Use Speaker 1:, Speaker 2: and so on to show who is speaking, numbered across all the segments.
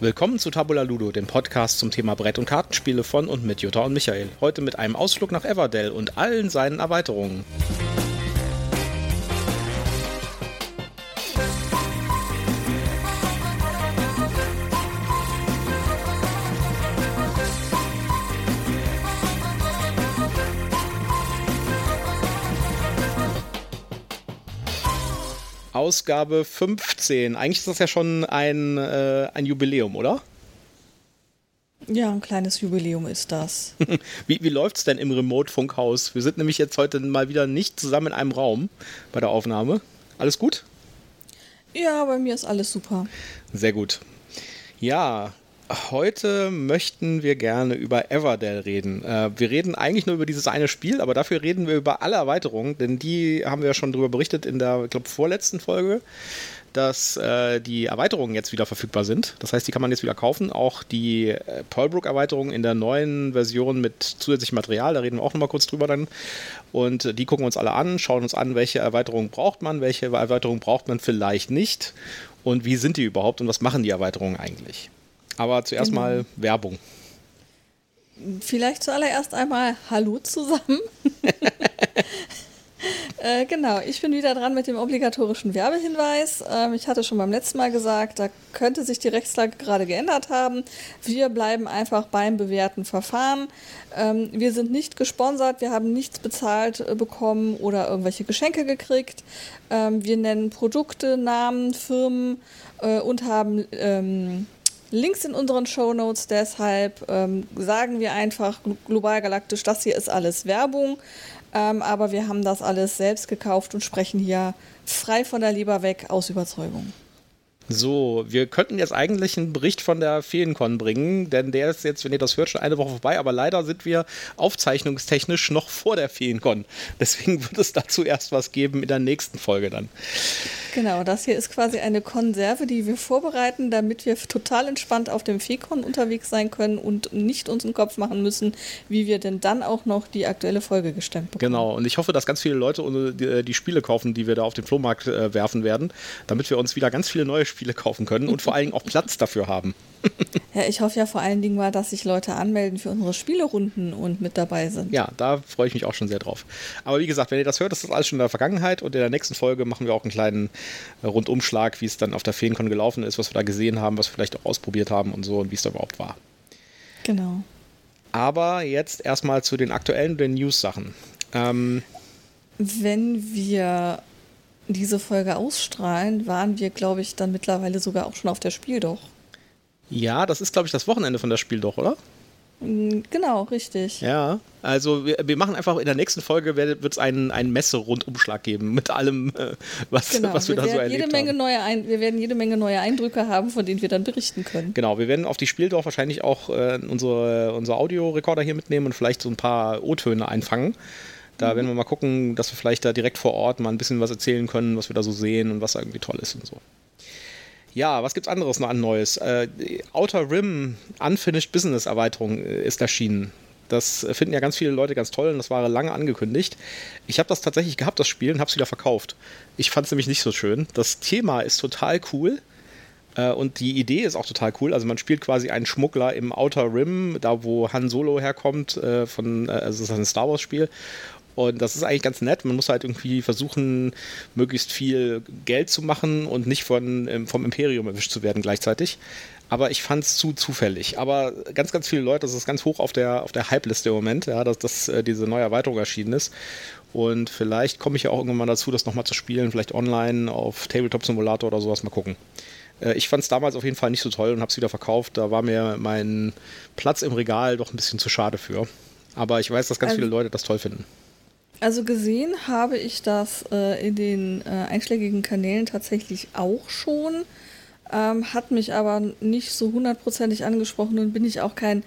Speaker 1: Willkommen zu Tabula Ludo, dem Podcast zum Thema Brett- und Kartenspiele von und mit Jutta und Michael. Heute mit einem Ausflug nach Everdell und allen seinen Erweiterungen. Ausgabe 15. Eigentlich ist das ja schon ein, äh, ein Jubiläum, oder?
Speaker 2: Ja, ein kleines Jubiläum ist das.
Speaker 1: wie wie läuft es denn im Remote-Funkhaus? Wir sind nämlich jetzt heute mal wieder nicht zusammen in einem Raum bei der Aufnahme. Alles gut?
Speaker 2: Ja, bei mir ist alles super.
Speaker 1: Sehr gut. Ja, Heute möchten wir gerne über Everdell reden. Äh, wir reden eigentlich nur über dieses eine Spiel, aber dafür reden wir über alle Erweiterungen, denn die haben wir ja schon darüber berichtet in der, ich glaube, vorletzten Folge, dass äh, die Erweiterungen jetzt wieder verfügbar sind. Das heißt, die kann man jetzt wieder kaufen. Auch die äh, Pearlbrook-Erweiterung in der neuen Version mit zusätzlichem Material, da reden wir auch nochmal kurz drüber dann. Und äh, die gucken wir uns alle an, schauen uns an, welche Erweiterungen braucht man, welche Erweiterungen braucht man vielleicht nicht und wie sind die überhaupt und was machen die Erweiterungen eigentlich. Aber zuerst genau. mal Werbung.
Speaker 2: Vielleicht zuallererst einmal Hallo zusammen. äh, genau, ich bin wieder dran mit dem obligatorischen Werbehinweis. Ähm, ich hatte schon beim letzten Mal gesagt, da könnte sich die Rechtslage gerade geändert haben. Wir bleiben einfach beim bewährten Verfahren. Ähm, wir sind nicht gesponsert, wir haben nichts bezahlt äh, bekommen oder irgendwelche Geschenke gekriegt. Ähm, wir nennen Produkte, Namen, Firmen äh, und haben ähm, Links in unseren Show Notes. Deshalb ähm, sagen wir einfach global galaktisch, das hier ist alles Werbung. Ähm, aber wir haben das alles selbst gekauft und sprechen hier frei von der Leber weg aus Überzeugung.
Speaker 1: So, wir könnten jetzt eigentlich einen Bericht von der Feencon bringen, denn der ist jetzt, wenn ihr das hört, schon eine Woche vorbei, aber leider sind wir aufzeichnungstechnisch noch vor der Feencon. Deswegen wird es dazu erst was geben in der nächsten Folge dann.
Speaker 2: Genau, das hier ist quasi eine Konserve, die wir vorbereiten, damit wir total entspannt auf dem Feencon unterwegs sein können und nicht uns im Kopf machen müssen, wie wir denn dann auch noch die aktuelle Folge gestemmt
Speaker 1: bekommen. Genau, und ich hoffe, dass ganz viele Leute die, die Spiele kaufen, die wir da auf den Flohmarkt äh, werfen werden, damit wir uns wieder ganz viele neue Spiele kaufen können und vor allen Dingen auch Platz dafür haben.
Speaker 2: ja, ich hoffe ja vor allen Dingen mal, dass sich Leute anmelden für unsere Spielerunden und mit dabei sind.
Speaker 1: Ja, da freue ich mich auch schon sehr drauf. Aber wie gesagt, wenn ihr das hört, das ist alles schon in der Vergangenheit und in der nächsten Folge machen wir auch einen kleinen äh, Rundumschlag, wie es dann auf der Feencon gelaufen ist, was wir da gesehen haben, was wir vielleicht auch ausprobiert haben und so und wie es da überhaupt war.
Speaker 2: Genau.
Speaker 1: Aber jetzt erstmal zu den aktuellen den News-Sachen. Ähm,
Speaker 2: wenn wir diese Folge ausstrahlen, waren wir, glaube ich, dann mittlerweile sogar auch schon auf der Spiel doch.
Speaker 1: Ja, das ist, glaube ich, das Wochenende von der Spiel doch, oder?
Speaker 2: Mm, genau, richtig.
Speaker 1: Ja, also wir, wir machen einfach in der nächsten Folge wird es einen, einen Messe-Rundumschlag geben mit allem, äh, was, genau, was wir, wir da so erlebt
Speaker 2: jede Menge
Speaker 1: haben.
Speaker 2: Neue Ein wir werden jede Menge neue Eindrücke haben, von denen wir dann berichten können.
Speaker 1: Genau, wir werden auf die Spieldorf wahrscheinlich auch äh, unsere, unsere Audiorekorder hier mitnehmen und vielleicht so ein paar O-Töne einfangen. Da mhm. werden wir mal gucken, dass wir vielleicht da direkt vor Ort mal ein bisschen was erzählen können, was wir da so sehen und was da irgendwie toll ist und so. Ja, was gibt's anderes noch an Neues? Äh, Outer Rim Unfinished Business Erweiterung äh, ist erschienen. Das finden ja ganz viele Leute ganz toll und das war lange angekündigt. Ich habe das tatsächlich gehabt, das Spiel, und habe es wieder verkauft. Ich fand es nämlich nicht so schön. Das Thema ist total cool äh, und die Idee ist auch total cool. Also man spielt quasi einen Schmuggler im Outer Rim, da wo Han Solo herkommt, äh, von, äh, also es ist ein Star Wars Spiel. Und das ist eigentlich ganz nett. Man muss halt irgendwie versuchen, möglichst viel Geld zu machen und nicht von, ähm, vom Imperium erwischt zu werden gleichzeitig. Aber ich fand es zu zufällig. Aber ganz, ganz viele Leute, das ist ganz hoch auf der, auf der Hype-Liste im Moment, ja, dass, dass äh, diese neue Erweiterung erschienen ist. Und vielleicht komme ich ja auch irgendwann mal dazu, das nochmal zu spielen, vielleicht online auf Tabletop Simulator oder sowas, mal gucken. Äh, ich fand es damals auf jeden Fall nicht so toll und habe es wieder verkauft. Da war mir mein Platz im Regal doch ein bisschen zu schade für. Aber ich weiß, dass ganz also, viele Leute das toll finden.
Speaker 2: Also gesehen habe ich das äh, in den äh, einschlägigen Kanälen tatsächlich auch schon, ähm, hat mich aber nicht so hundertprozentig angesprochen und bin ich auch kein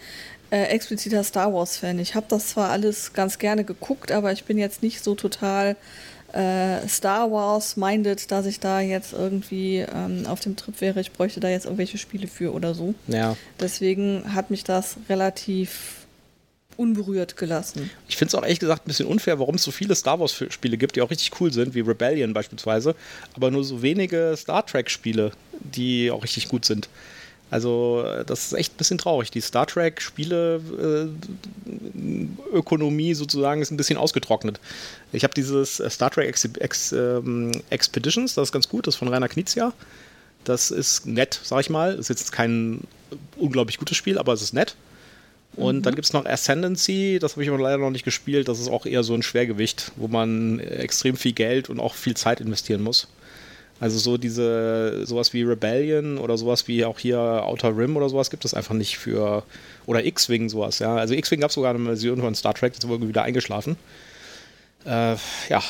Speaker 2: äh, expliziter Star Wars-Fan. Ich habe das zwar alles ganz gerne geguckt, aber ich bin jetzt nicht so total äh, Star Wars-minded, dass ich da jetzt irgendwie ähm, auf dem Trip wäre, ich bräuchte da jetzt irgendwelche Spiele für oder so.
Speaker 1: Ja.
Speaker 2: Deswegen hat mich das relativ unberührt gelassen.
Speaker 1: Ich finde es auch ehrlich gesagt ein bisschen unfair, warum es so viele Star Wars-Spiele gibt, die auch richtig cool sind, wie Rebellion beispielsweise, aber nur so wenige Star Trek-Spiele, die auch richtig gut sind. Also das ist echt ein bisschen traurig. Die Star Trek-Spiele äh, sozusagen ist ein bisschen ausgetrocknet. Ich habe dieses äh, Star Trek Ex Ex ähm, Expeditions, das ist ganz gut, das ist von Rainer Knizia. Das ist nett, sag ich mal. Ist jetzt kein unglaublich gutes Spiel, aber es ist nett. Und mhm. dann gibt es noch Ascendancy, das habe ich aber leider noch nicht gespielt. Das ist auch eher so ein Schwergewicht, wo man extrem viel Geld und auch viel Zeit investieren muss. Also so diese, sowas wie Rebellion oder sowas wie auch hier Outer Rim oder sowas gibt es einfach nicht für, oder X-Wing sowas, ja. Also X-Wing gab es sogar eine Version von Star Trek, jetzt wurde wieder eingeschlafen. Äh, ja,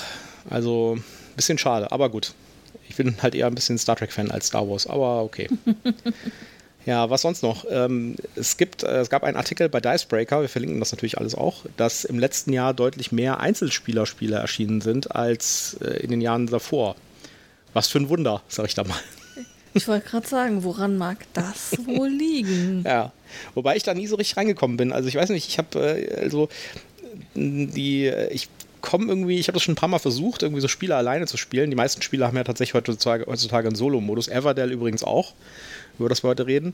Speaker 1: also ein bisschen schade, aber gut. Ich bin halt eher ein bisschen Star Trek-Fan als Star Wars, aber okay. ja, was sonst noch? Ähm, es, gibt, äh, es gab einen Artikel bei Dicebreaker, wir verlinken das natürlich alles auch, dass im letzten Jahr deutlich mehr Einzelspielerspiele erschienen sind als äh, in den Jahren davor. Was für ein Wunder, sag ich da mal.
Speaker 2: Ich wollte gerade sagen, woran mag das wohl liegen?
Speaker 1: ja, wobei ich da nie so richtig reingekommen bin. Also ich weiß nicht, ich habe äh, also die, ich komme irgendwie, ich habe das schon ein paar Mal versucht, irgendwie so Spiele alleine zu spielen. Die meisten Spiele haben ja tatsächlich heutzutage, heutzutage einen Solo-Modus. Everdell übrigens auch, über das wir heute reden.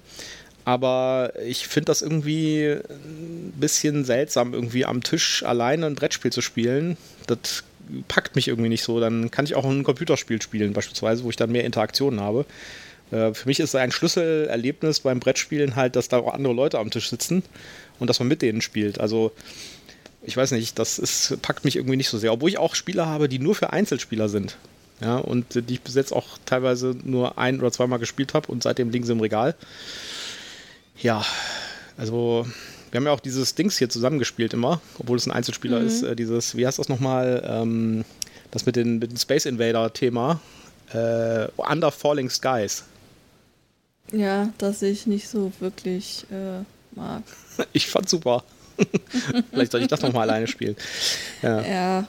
Speaker 1: Aber ich finde das irgendwie ein bisschen seltsam, irgendwie am Tisch alleine ein Brettspiel zu spielen. Das packt mich irgendwie nicht so. Dann kann ich auch ein Computerspiel spielen, beispielsweise, wo ich dann mehr Interaktionen habe. Äh, für mich ist ein Schlüsselerlebnis beim Brettspielen halt, dass da auch andere Leute am Tisch sitzen und dass man mit denen spielt. Also ich weiß nicht, das ist, packt mich irgendwie nicht so sehr. Obwohl ich auch Spiele habe, die nur für Einzelspieler sind. Ja, und die ich bis jetzt auch teilweise nur ein oder zweimal gespielt habe und seitdem liegen sie im Regal. Ja, also wir haben ja auch dieses Dings hier zusammengespielt immer, obwohl es ein Einzelspieler mhm. ist. Äh, dieses, wie heißt das nochmal? Ähm, das mit, den, mit dem Space Invader-Thema. Äh, Under Falling Skies.
Speaker 2: Ja, das ich nicht so wirklich äh, mag.
Speaker 1: ich fand super. Vielleicht soll ich das nochmal alleine spielen.
Speaker 2: Ja. ja.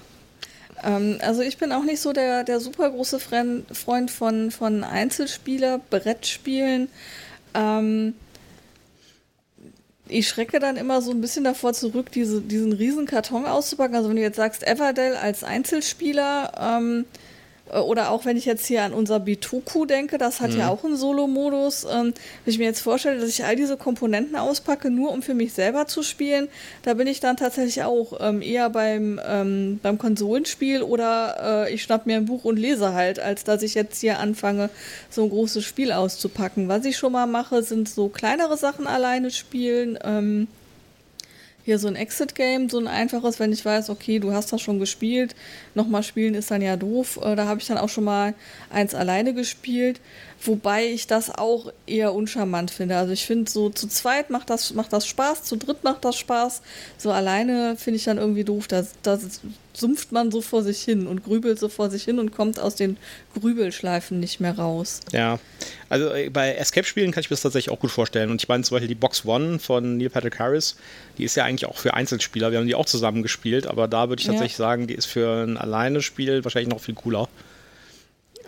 Speaker 2: Ähm, also ich bin auch nicht so der, der super große Freund von, von Einzelspieler, Brettspielen. Ähm, ich schrecke dann immer so ein bisschen davor zurück, diese, diesen riesen Karton auszupacken. Also wenn du jetzt sagst, Everdell als Einzelspieler, ähm, äh, oder auch wenn ich jetzt hier an unser Bituku denke, das hat mhm. ja auch einen Solo-Modus. Ähm, wenn ich mir jetzt vorstelle, dass ich all diese Komponenten auspacke, nur um für mich selber zu spielen, da bin ich dann tatsächlich auch ähm, eher beim, ähm, beim Konsolenspiel oder äh, ich schnapp mir ein Buch und lese halt, als dass ich jetzt hier anfange, so ein großes Spiel auszupacken. Was ich schon mal mache, sind so kleinere Sachen alleine spielen. Hier so ein Exit-Game, so ein einfaches, wenn ich weiß, okay, du hast das schon gespielt, nochmal spielen ist dann ja doof. Äh, da habe ich dann auch schon mal eins alleine gespielt, wobei ich das auch eher uncharmant finde. Also ich finde, so zu zweit macht das, macht das Spaß, zu dritt macht das Spaß, so alleine finde ich dann irgendwie doof. Da das sumpft man so vor sich hin und grübelt so vor sich hin und kommt aus den Grübelschleifen nicht mehr raus.
Speaker 1: Ja, also äh, bei Escape-Spielen kann ich mir das tatsächlich auch gut vorstellen. Und ich meine zum Beispiel die Box One von Neil Patrick Harris, die ist ja eigentlich auch für Einzelspieler. Wir haben die auch zusammen gespielt, aber da würde ich tatsächlich ja. sagen, die ist für ein alleine Spiel wahrscheinlich noch viel cooler.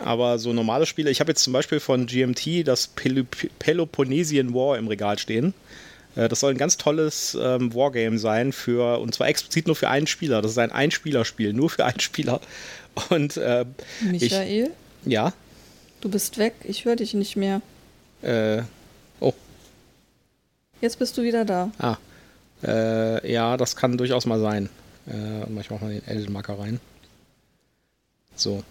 Speaker 1: Aber so normale Spiele, ich habe jetzt zum Beispiel von GMT das Pelop Peloponnesian War im Regal stehen. Äh, das soll ein ganz tolles ähm, Wargame sein für, und zwar explizit nur für einen Spieler. Das ist ein Einspielerspiel, nur für einen Spieler. Und äh,
Speaker 2: Michael?
Speaker 1: Ich, ja.
Speaker 2: Du bist weg, ich höre dich nicht mehr.
Speaker 1: Äh, oh.
Speaker 2: Jetzt bist du wieder da.
Speaker 1: Ah. Äh, ja, das kann durchaus mal sein. Äh, ich mache mal den Edit-Marker rein. So.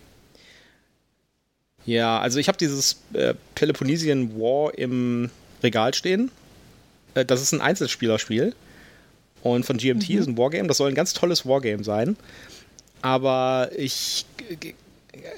Speaker 1: Ja, also ich habe dieses äh, Peloponnesian War im Regal stehen. Äh, das ist ein Einzelspielerspiel. Und von GMT mhm. ist ein Wargame. Das soll ein ganz tolles Wargame sein. Aber ich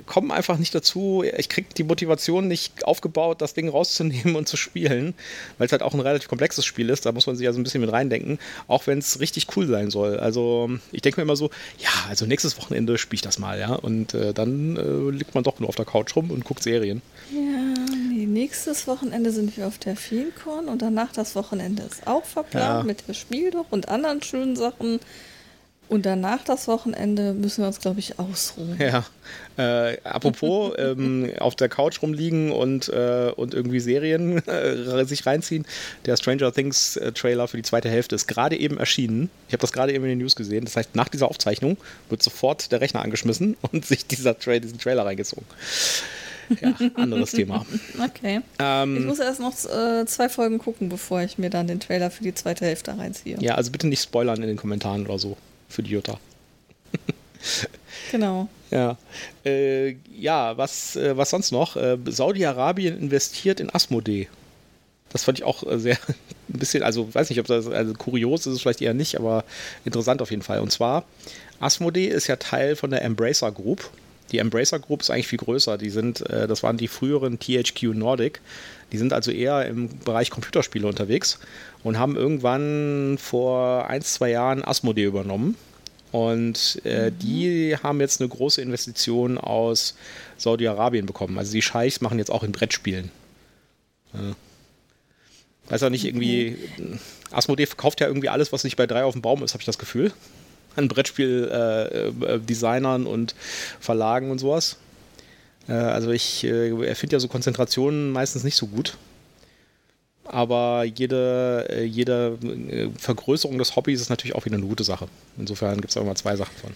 Speaker 1: komme einfach nicht dazu. Ich kriege die Motivation nicht aufgebaut, das Ding rauszunehmen und zu spielen, weil es halt auch ein relativ komplexes Spiel ist. Da muss man sich ja so ein bisschen mit reindenken, auch wenn es richtig cool sein soll. Also ich denke mir immer so, ja, also nächstes Wochenende spiele ich das mal, ja. Und äh, dann äh, liegt man doch nur auf der Couch rum und guckt Serien.
Speaker 2: Ja, nee, nächstes Wochenende sind wir auf der Filmkorn und danach das Wochenende ist auch verplant ja. mit der Spiel doch und anderen schönen Sachen. Und danach das Wochenende müssen wir uns, glaube ich, ausruhen.
Speaker 1: Ja. Äh, apropos, ähm, auf der Couch rumliegen und, äh, und irgendwie Serien äh, sich reinziehen. Der Stranger Things äh, Trailer für die zweite Hälfte ist gerade eben erschienen. Ich habe das gerade eben in den News gesehen. Das heißt, nach dieser Aufzeichnung wird sofort der Rechner angeschmissen und sich dieser Tra diesen Trailer reingezogen. ja, anderes Thema.
Speaker 2: Okay. Ähm, ich muss erst noch äh, zwei Folgen gucken, bevor ich mir dann den Trailer für die zweite Hälfte reinziehe.
Speaker 1: Ja, also bitte nicht spoilern in den Kommentaren oder so für die Jutta.
Speaker 2: genau.
Speaker 1: Ja, äh, ja was, äh, was sonst noch? Äh, Saudi-Arabien investiert in Asmodee. Das fand ich auch äh, sehr ein bisschen, also weiß nicht, ob das also kurios ist, es vielleicht eher nicht, aber interessant auf jeden Fall. Und zwar, Asmodee ist ja Teil von der Embracer Group. Die Embracer Group ist eigentlich viel größer. Die sind, äh, das waren die früheren THQ Nordic. Die sind also eher im Bereich Computerspiele unterwegs und haben irgendwann vor ein, zwei Jahren Asmodee übernommen. Und äh, mhm. die haben jetzt eine große Investition aus Saudi-Arabien bekommen. Also die Scheichs machen jetzt auch in Brettspielen. Ja. Weiß auch nicht, irgendwie. Asmodee verkauft ja irgendwie alles, was nicht bei drei auf dem Baum ist, habe ich das Gefühl. An Brettspiel-Designern äh, äh, und Verlagen und sowas. Äh, also ich äh, finde ja so Konzentrationen meistens nicht so gut. Aber jede, äh, jede Vergrößerung des Hobbys ist natürlich auch wieder eine gute Sache. Insofern gibt es auch immer zwei Sachen von.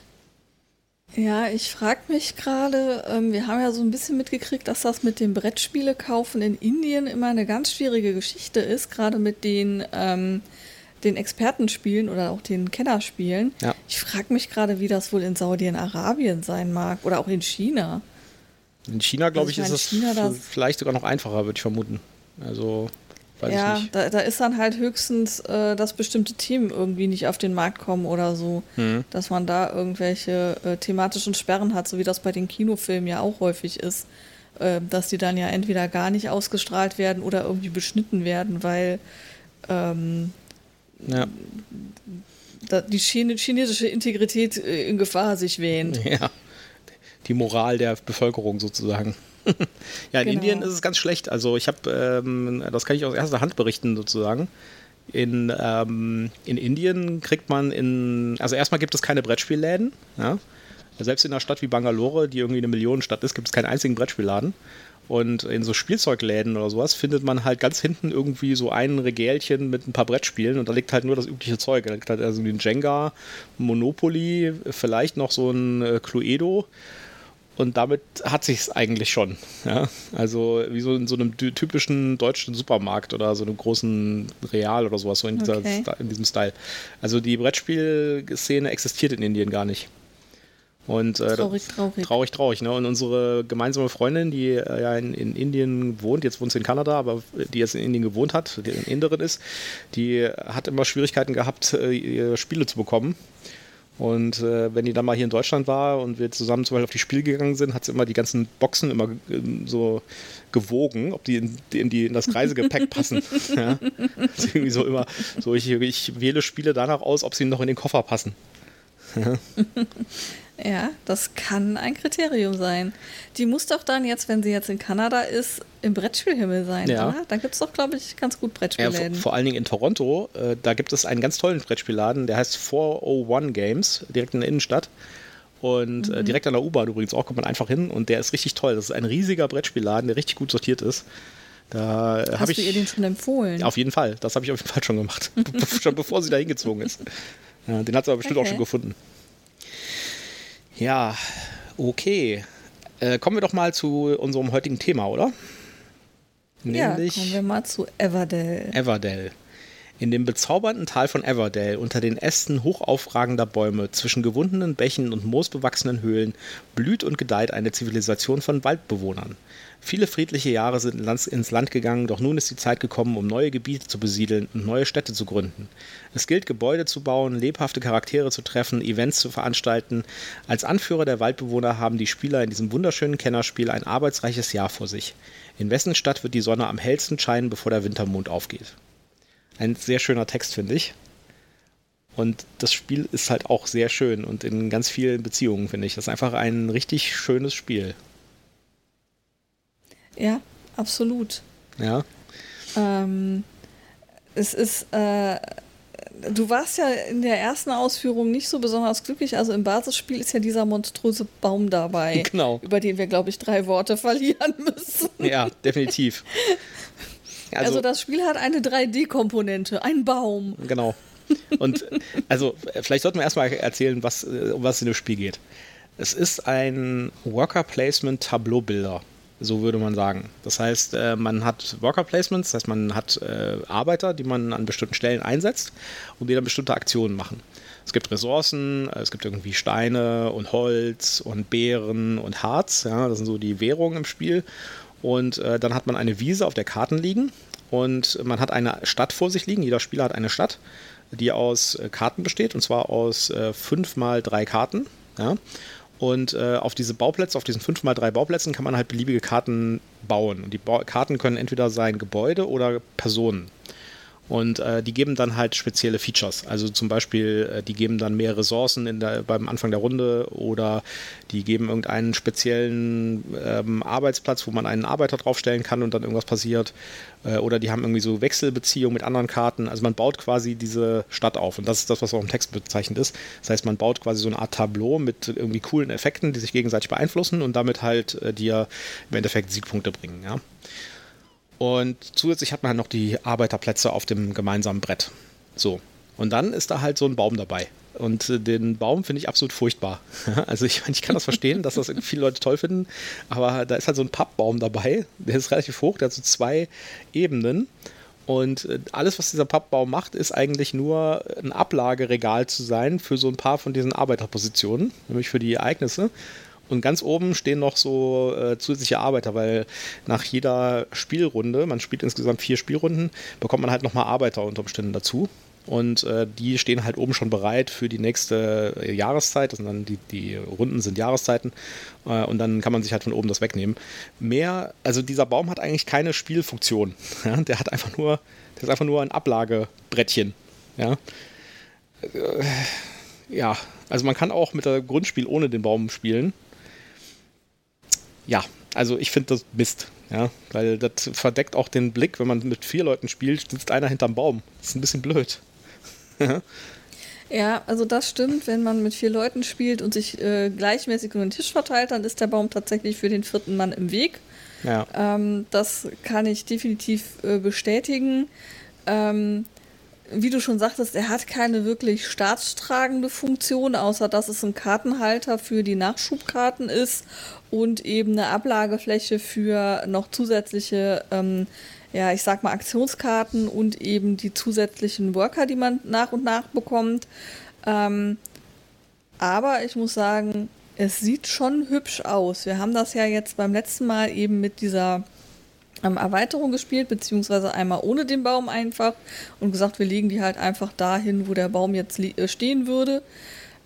Speaker 2: Ja, ich frage mich gerade, ähm, wir haben ja so ein bisschen mitgekriegt, dass das mit dem Brettspiele kaufen in Indien immer eine ganz schwierige Geschichte ist, gerade mit den, ähm, den Expertenspielen oder auch den Kennerspielen. Ja. Ich frage mich gerade, wie das wohl in Saudi-Arabien sein mag oder auch in China.
Speaker 1: In China, glaube also ich, ich ist es vielleicht sogar noch einfacher, würde ich vermuten. Also
Speaker 2: Weiß ja, da, da, ist dann halt höchstens, äh, dass bestimmte Themen irgendwie nicht auf den Markt kommen oder so. Mhm. Dass man da irgendwelche äh, thematischen Sperren hat, so wie das bei den Kinofilmen ja auch häufig ist. Äh, dass die dann ja entweder gar nicht ausgestrahlt werden oder irgendwie beschnitten werden, weil ähm, ja. die chinesische Integrität äh, in Gefahr sich wähnt.
Speaker 1: Ja, die Moral der Bevölkerung sozusagen. ja, in genau. Indien ist es ganz schlecht. Also ich habe, ähm, das kann ich aus erster Hand berichten sozusagen. In, ähm, in Indien kriegt man in, also erstmal gibt es keine Brettspielläden. Ja? Selbst in einer Stadt wie Bangalore, die irgendwie eine Millionenstadt ist, gibt es keinen einzigen Brettspielladen. Und in so Spielzeugläden oder sowas findet man halt ganz hinten irgendwie so ein Regälchen mit ein paar Brettspielen und da liegt halt nur das übliche Zeug. Da liegt halt also ein Jenga, Monopoly, vielleicht noch so ein äh, Cluedo und damit hat sich es eigentlich schon. Ja? Also wie so in so einem typischen deutschen Supermarkt oder so einem großen Real oder sowas, so in, dieser, okay. in diesem Style. Also die Brettspielszene existiert in Indien gar nicht. Und, äh, traurig, traurig. Traurig, traurig. Ne? Und unsere gemeinsame Freundin, die äh, ja in, in, Indien wohnt, jetzt wohnt sie in Kanada, aber die jetzt in Indien gewohnt hat, die in Inderin ist, die hat immer Schwierigkeiten gehabt, äh, Spiele zu bekommen. Und äh, wenn die dann mal hier in Deutschland war und wir zusammen zum Beispiel auf die Spiele gegangen sind, hat sie immer die ganzen Boxen immer äh, so gewogen, ob die in, in, die, in das Reisegepäck passen. ja? irgendwie so immer, so ich, ich wähle Spiele danach aus, ob sie noch in den Koffer passen.
Speaker 2: Ja, das kann ein Kriterium sein. Die muss doch dann jetzt, wenn sie jetzt in Kanada ist, im Brettspielhimmel sein, ja. oder? Da gibt es doch, glaube ich, ganz gut Brettspielläden.
Speaker 1: Ja, vor, vor, allen Dingen in Toronto, äh, da gibt es einen ganz tollen Brettspielladen, der heißt 401 Games, direkt in der Innenstadt. Und äh, mhm. äh, direkt an der U-Bahn übrigens auch, kommt man einfach hin und der ist richtig toll. Das ist ein riesiger Brettspielladen, der richtig gut sortiert ist. Da Hast ich,
Speaker 2: du ihr den schon empfohlen?
Speaker 1: Auf jeden Fall. Das habe ich auf jeden Fall schon gemacht. schon bevor sie da hingezogen ist. Ja, den hat sie aber bestimmt okay. auch schon gefunden. Ja, okay. Äh, kommen wir doch mal zu unserem heutigen Thema, oder?
Speaker 2: Nämlich ja, kommen wir mal zu Everdell.
Speaker 1: Everdell. In dem bezaubernden Tal von Everdale, unter den Ästen hochaufragender Bäume, zwischen gewundenen Bächen und moosbewachsenen Höhlen, blüht und gedeiht eine Zivilisation von Waldbewohnern. Viele friedliche Jahre sind ins Land gegangen, doch nun ist die Zeit gekommen, um neue Gebiete zu besiedeln und neue Städte zu gründen. Es gilt, Gebäude zu bauen, lebhafte Charaktere zu treffen, Events zu veranstalten. Als Anführer der Waldbewohner haben die Spieler in diesem wunderschönen Kennerspiel ein arbeitsreiches Jahr vor sich. In wessen Stadt wird die Sonne am hellsten scheinen, bevor der Wintermond aufgeht? Ein sehr schöner Text, finde ich. Und das Spiel ist halt auch sehr schön und in ganz vielen Beziehungen, finde ich. Das ist einfach ein richtig schönes Spiel.
Speaker 2: Ja, absolut.
Speaker 1: Ja.
Speaker 2: Ähm, es ist, äh, du warst ja in der ersten Ausführung nicht so besonders glücklich. Also im Basisspiel ist ja dieser monströse Baum dabei,
Speaker 1: genau.
Speaker 2: über den wir, glaube ich, drei Worte verlieren müssen.
Speaker 1: Ja, definitiv.
Speaker 2: Also, also das Spiel hat eine 3D-Komponente, ein Baum.
Speaker 1: Genau. Und also vielleicht sollten wir erstmal erzählen, was, um was es in dem Spiel geht. Es ist ein Worker Placement Tableau-Bilder. So würde man sagen. Das heißt, äh, man hat Worker Placements, das heißt, man hat äh, Arbeiter, die man an bestimmten Stellen einsetzt und die dann bestimmte Aktionen machen. Es gibt Ressourcen, äh, es gibt irgendwie Steine und Holz und Beeren und Harz. Ja, das sind so die Währungen im Spiel. Und dann hat man eine Wiese, auf der Karten liegen. Und man hat eine Stadt vor sich liegen. Jeder Spieler hat eine Stadt, die aus Karten besteht. Und zwar aus fünf mal drei Karten. Ja. Und äh, auf diese Bauplätze, auf diesen 5x3 Bauplätzen kann man halt beliebige Karten bauen. Und die ba Karten können entweder sein Gebäude oder Personen. Und äh, die geben dann halt spezielle Features. Also zum Beispiel, äh, die geben dann mehr Ressourcen in der, beim Anfang der Runde oder die geben irgendeinen speziellen ähm, Arbeitsplatz, wo man einen Arbeiter draufstellen kann und dann irgendwas passiert. Äh, oder die haben irgendwie so Wechselbeziehungen mit anderen Karten. Also man baut quasi diese Stadt auf. Und das ist das, was auch im Text bezeichnet ist. Das heißt, man baut quasi so eine Art Tableau mit irgendwie coolen Effekten, die sich gegenseitig beeinflussen und damit halt äh, dir im Endeffekt Siegpunkte bringen. Ja. Und zusätzlich hat man halt noch die Arbeiterplätze auf dem gemeinsamen Brett. So. Und dann ist da halt so ein Baum dabei. Und äh, den Baum finde ich absolut furchtbar. Also ich, ich kann das verstehen, dass das viele Leute toll finden, aber da ist halt so ein Pappbaum dabei, der ist relativ hoch, der hat so zwei Ebenen. Und äh, alles, was dieser Pappbaum macht, ist eigentlich nur ein Ablageregal zu sein für so ein paar von diesen Arbeiterpositionen, nämlich für die Ereignisse. Und ganz oben stehen noch so äh, zusätzliche Arbeiter, weil nach jeder Spielrunde, man spielt insgesamt vier Spielrunden, bekommt man halt nochmal Arbeiter unter Umständen dazu. Und äh, die stehen halt oben schon bereit für die nächste äh, Jahreszeit. Das sind dann die, die Runden sind Jahreszeiten. Äh, und dann kann man sich halt von oben das wegnehmen. Mehr, also dieser Baum hat eigentlich keine Spielfunktion. Ja? Der hat einfach nur, der ist einfach nur ein Ablagebrettchen. Ja. Äh, ja, also man kann auch mit der Grundspiel ohne den Baum spielen ja, also ich finde das Mist. Ja, weil das verdeckt auch den Blick, wenn man mit vier Leuten spielt, sitzt einer hinterm Baum. Das ist ein bisschen blöd.
Speaker 2: ja, also das stimmt, wenn man mit vier Leuten spielt und sich äh, gleichmäßig über den Tisch verteilt, dann ist der Baum tatsächlich für den vierten Mann im Weg. Ja. Ähm, das kann ich definitiv äh, bestätigen. Ähm, wie du schon sagtest, er hat keine wirklich staatstragende Funktion, außer dass es ein Kartenhalter für die Nachschubkarten ist und eben eine Ablagefläche für noch zusätzliche, ähm, ja, ich sag mal, Aktionskarten und eben die zusätzlichen Worker, die man nach und nach bekommt. Ähm, aber ich muss sagen, es sieht schon hübsch aus. Wir haben das ja jetzt beim letzten Mal eben mit dieser ähm, Erweiterung gespielt, beziehungsweise einmal ohne den Baum einfach und gesagt, wir legen die halt einfach dahin, wo der Baum jetzt äh, stehen würde.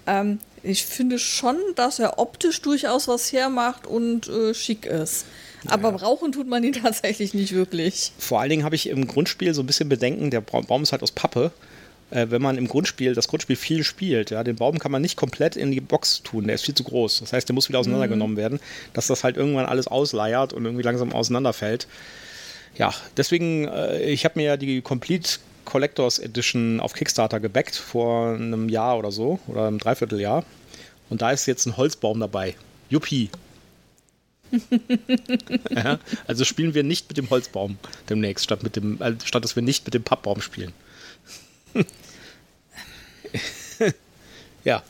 Speaker 2: Ähm, ich finde schon, dass er optisch durchaus was hermacht und äh, schick ist. Aber brauchen tut man ihn tatsächlich nicht wirklich.
Speaker 1: Vor allen Dingen habe ich im Grundspiel so ein bisschen Bedenken, der Baum ist halt aus Pappe. Äh, wenn man im Grundspiel das Grundspiel viel spielt, ja, den Baum kann man nicht komplett in die Box tun, der ist viel zu groß. Das heißt, der muss wieder auseinandergenommen mhm. werden, dass das halt irgendwann alles ausleiert und irgendwie langsam auseinanderfällt. Ja, deswegen, äh, ich habe mir ja die Complete Collectors Edition auf Kickstarter gebackt vor einem Jahr oder so oder einem Dreivierteljahr. Und da ist jetzt ein Holzbaum dabei. Juppie. ja, also spielen wir nicht mit dem Holzbaum demnächst, statt, mit dem, äh, statt dass wir nicht mit dem Pappbaum spielen. ja,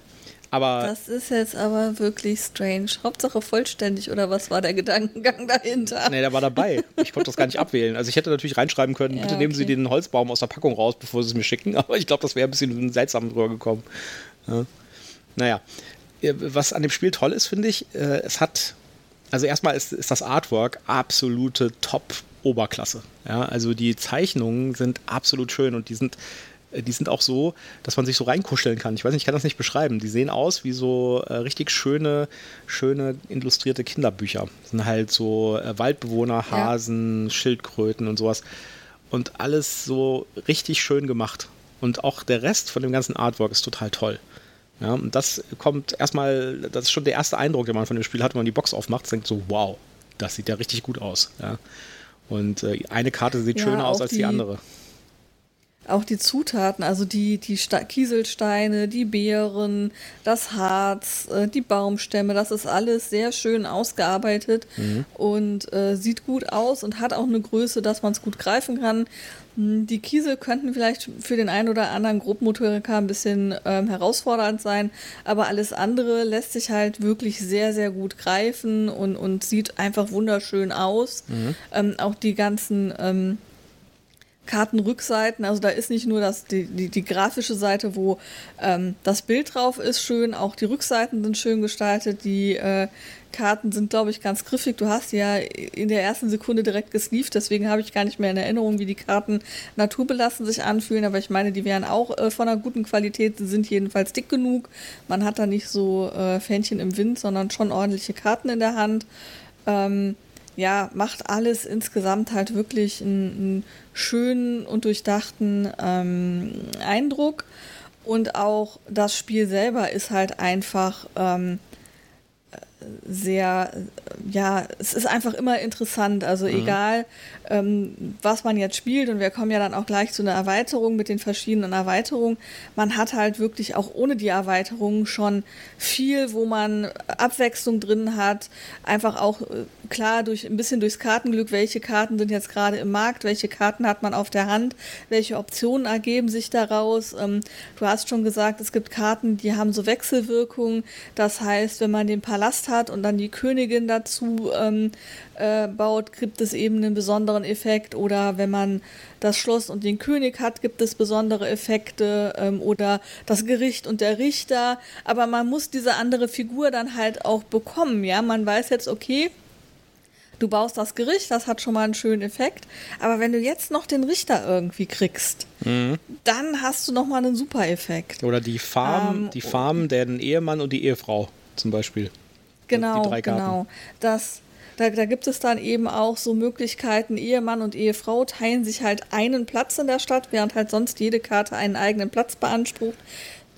Speaker 1: aber.
Speaker 2: Das ist jetzt aber wirklich strange. Hauptsache vollständig oder was war der Gedankengang dahinter?
Speaker 1: Nee, der war dabei. Ich konnte das gar nicht abwählen. Also ich hätte natürlich reinschreiben können, ja, bitte nehmen okay. Sie den Holzbaum aus der Packung raus, bevor Sie es mir schicken. Aber ich glaube, das wäre ein bisschen seltsam drüber gekommen. Ja. Naja, was an dem Spiel toll ist, finde ich, äh, es hat. Also erstmal ist, ist das Artwork absolute Top-Oberklasse. Ja, also die Zeichnungen sind absolut schön und die sind äh, die sind auch so, dass man sich so reinkuscheln kann. Ich weiß nicht, ich kann das nicht beschreiben. Die sehen aus wie so äh, richtig schöne, schöne illustrierte Kinderbücher. Das sind halt so äh, Waldbewohner, Hasen, ja. Schildkröten und sowas. Und alles so richtig schön gemacht. Und auch der Rest von dem ganzen Artwork ist total toll. Ja, und das kommt erstmal, das ist schon der erste Eindruck, den man von dem Spiel hat, wenn man die Box aufmacht, denkt so, wow, das sieht ja richtig gut aus. Ja. Und äh, eine Karte sieht ja, schöner aus als die, die andere
Speaker 2: auch die Zutaten, also die, die Kieselsteine, die Beeren, das Harz, äh, die Baumstämme, das ist alles sehr schön ausgearbeitet mhm. und äh, sieht gut aus und hat auch eine Größe, dass man es gut greifen kann. Hm, die Kiesel könnten vielleicht für den einen oder anderen Grobmotoriker ein bisschen ähm, herausfordernd sein, aber alles andere lässt sich halt wirklich sehr, sehr gut greifen und, und sieht einfach wunderschön aus. Mhm. Ähm, auch die ganzen ähm, Kartenrückseiten, also da ist nicht nur das, die, die, die grafische Seite, wo ähm, das Bild drauf ist, schön, auch die Rückseiten sind schön gestaltet, die äh, Karten sind, glaube ich, ganz griffig. Du hast ja in der ersten Sekunde direkt gesneeft, deswegen habe ich gar nicht mehr in Erinnerung, wie die Karten naturbelassen sich anfühlen, aber ich meine, die wären auch äh, von einer guten Qualität, sie sind jedenfalls dick genug. Man hat da nicht so äh, Fähnchen im Wind, sondern schon ordentliche Karten in der Hand. Ähm, ja, macht alles insgesamt halt wirklich einen, einen schönen und durchdachten ähm, Eindruck. Und auch das Spiel selber ist halt einfach ähm, sehr, ja, es ist einfach immer interessant. Also mhm. egal, ähm, was man jetzt spielt, und wir kommen ja dann auch gleich zu einer Erweiterung mit den verschiedenen Erweiterungen, man hat halt wirklich auch ohne die Erweiterung schon viel, wo man Abwechslung drin hat. Einfach auch äh, klar durch ein bisschen durchs Kartenglück, welche Karten sind jetzt gerade im Markt, welche Karten hat man auf der Hand, welche Optionen ergeben sich daraus. Ähm, du hast schon gesagt, es gibt Karten, die haben so Wechselwirkungen. Das heißt, wenn man den Palast hat und dann die Königin dazu ähm, äh, baut, gibt es eben einen besonderen Effekt. Oder wenn man das Schloss und den König hat, gibt es besondere Effekte. Ähm, oder das Gericht und der Richter. Aber man muss diese andere Figur dann halt auch bekommen. Ja, man weiß jetzt, okay, du baust das Gericht, das hat schon mal einen schönen Effekt. Aber wenn du jetzt noch den Richter irgendwie kriegst, mhm. dann hast du noch mal einen super Effekt.
Speaker 1: Oder die Farm, ähm, die Farm, den Ehemann und die Ehefrau zum Beispiel.
Speaker 2: Genau, die drei Karten. genau. Das, da, da gibt es dann eben auch so Möglichkeiten, Ehemann und Ehefrau teilen sich halt einen Platz in der Stadt, während halt sonst jede Karte einen eigenen Platz beansprucht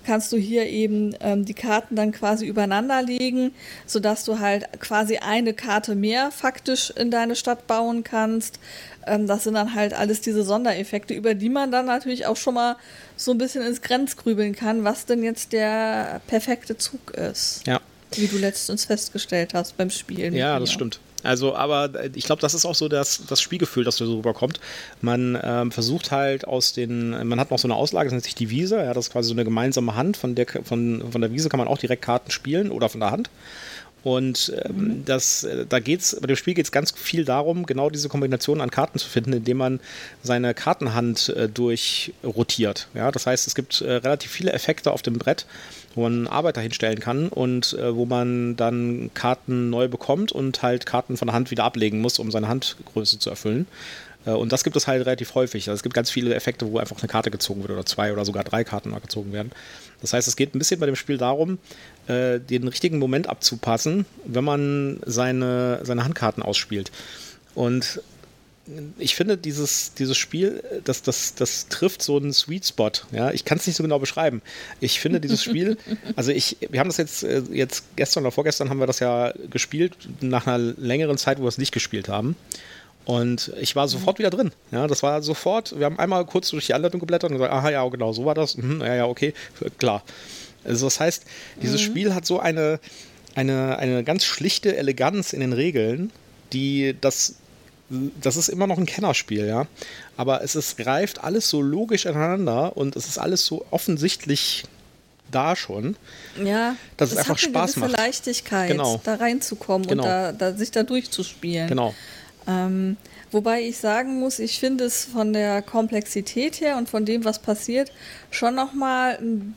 Speaker 2: kannst du hier eben ähm, die Karten dann quasi übereinander legen, sodass du halt quasi eine Karte mehr faktisch in deine Stadt bauen kannst. Ähm, das sind dann halt alles diese Sondereffekte, über die man dann natürlich auch schon mal so ein bisschen ins Grenzgrübeln kann, was denn jetzt der perfekte Zug ist.
Speaker 1: Ja.
Speaker 2: Wie du letztens festgestellt hast beim Spielen.
Speaker 1: Ja, das stimmt. Also, aber ich glaube, das ist auch so das, das Spielgefühl, das so rüberkommt. Man ähm, versucht halt aus den, man hat noch so eine Auslage, das nennt sich die Wiese, ja, das ist quasi so eine gemeinsame Hand, von der, von, von der Wiese kann man auch direkt Karten spielen oder von der Hand. Und ähm, mhm. das, äh, da geht's, bei dem Spiel geht es ganz viel darum, genau diese Kombination an Karten zu finden, indem man seine Kartenhand äh, durchrotiert. Ja, das heißt, es gibt äh, relativ viele Effekte auf dem Brett, wo man Arbeiter hinstellen kann und äh, wo man dann Karten neu bekommt und halt Karten von der Hand wieder ablegen muss, um seine Handgröße zu erfüllen. Äh, und das gibt es halt relativ häufig. Also es gibt ganz viele Effekte, wo einfach eine Karte gezogen wird oder zwei oder sogar drei Karten gezogen werden. Das heißt, es geht ein bisschen bei dem Spiel darum, äh, den richtigen Moment abzupassen, wenn man seine, seine Handkarten ausspielt. Und ich finde, dieses, dieses Spiel, das, das, das trifft so einen Sweet Spot. Ja? Ich kann es nicht so genau beschreiben. Ich finde dieses Spiel, also ich, wir haben das jetzt, äh, jetzt gestern oder vorgestern haben wir das ja gespielt, nach einer längeren Zeit, wo wir es nicht gespielt haben. Und ich war sofort wieder drin. Ja, das war sofort, wir haben einmal kurz durch die Anleitung geblättert und gesagt, aha, ja, genau, so war das. Mhm, ja, ja, okay, klar. Also das heißt, dieses mhm. Spiel hat so eine, eine, eine ganz schlichte Eleganz in den Regeln, die das das ist immer noch ein Kennerspiel, ja. Aber es ist, greift alles so logisch ineinander und es ist alles so offensichtlich da schon.
Speaker 2: Ja,
Speaker 1: dass es einfach Spaß macht.
Speaker 2: Leichtigkeit, genau. da reinzukommen genau. und da, da, sich da durchzuspielen.
Speaker 1: Genau.
Speaker 2: Ähm, wobei ich sagen muss, ich finde es von der Komplexität her und von dem, was passiert, schon nochmal ein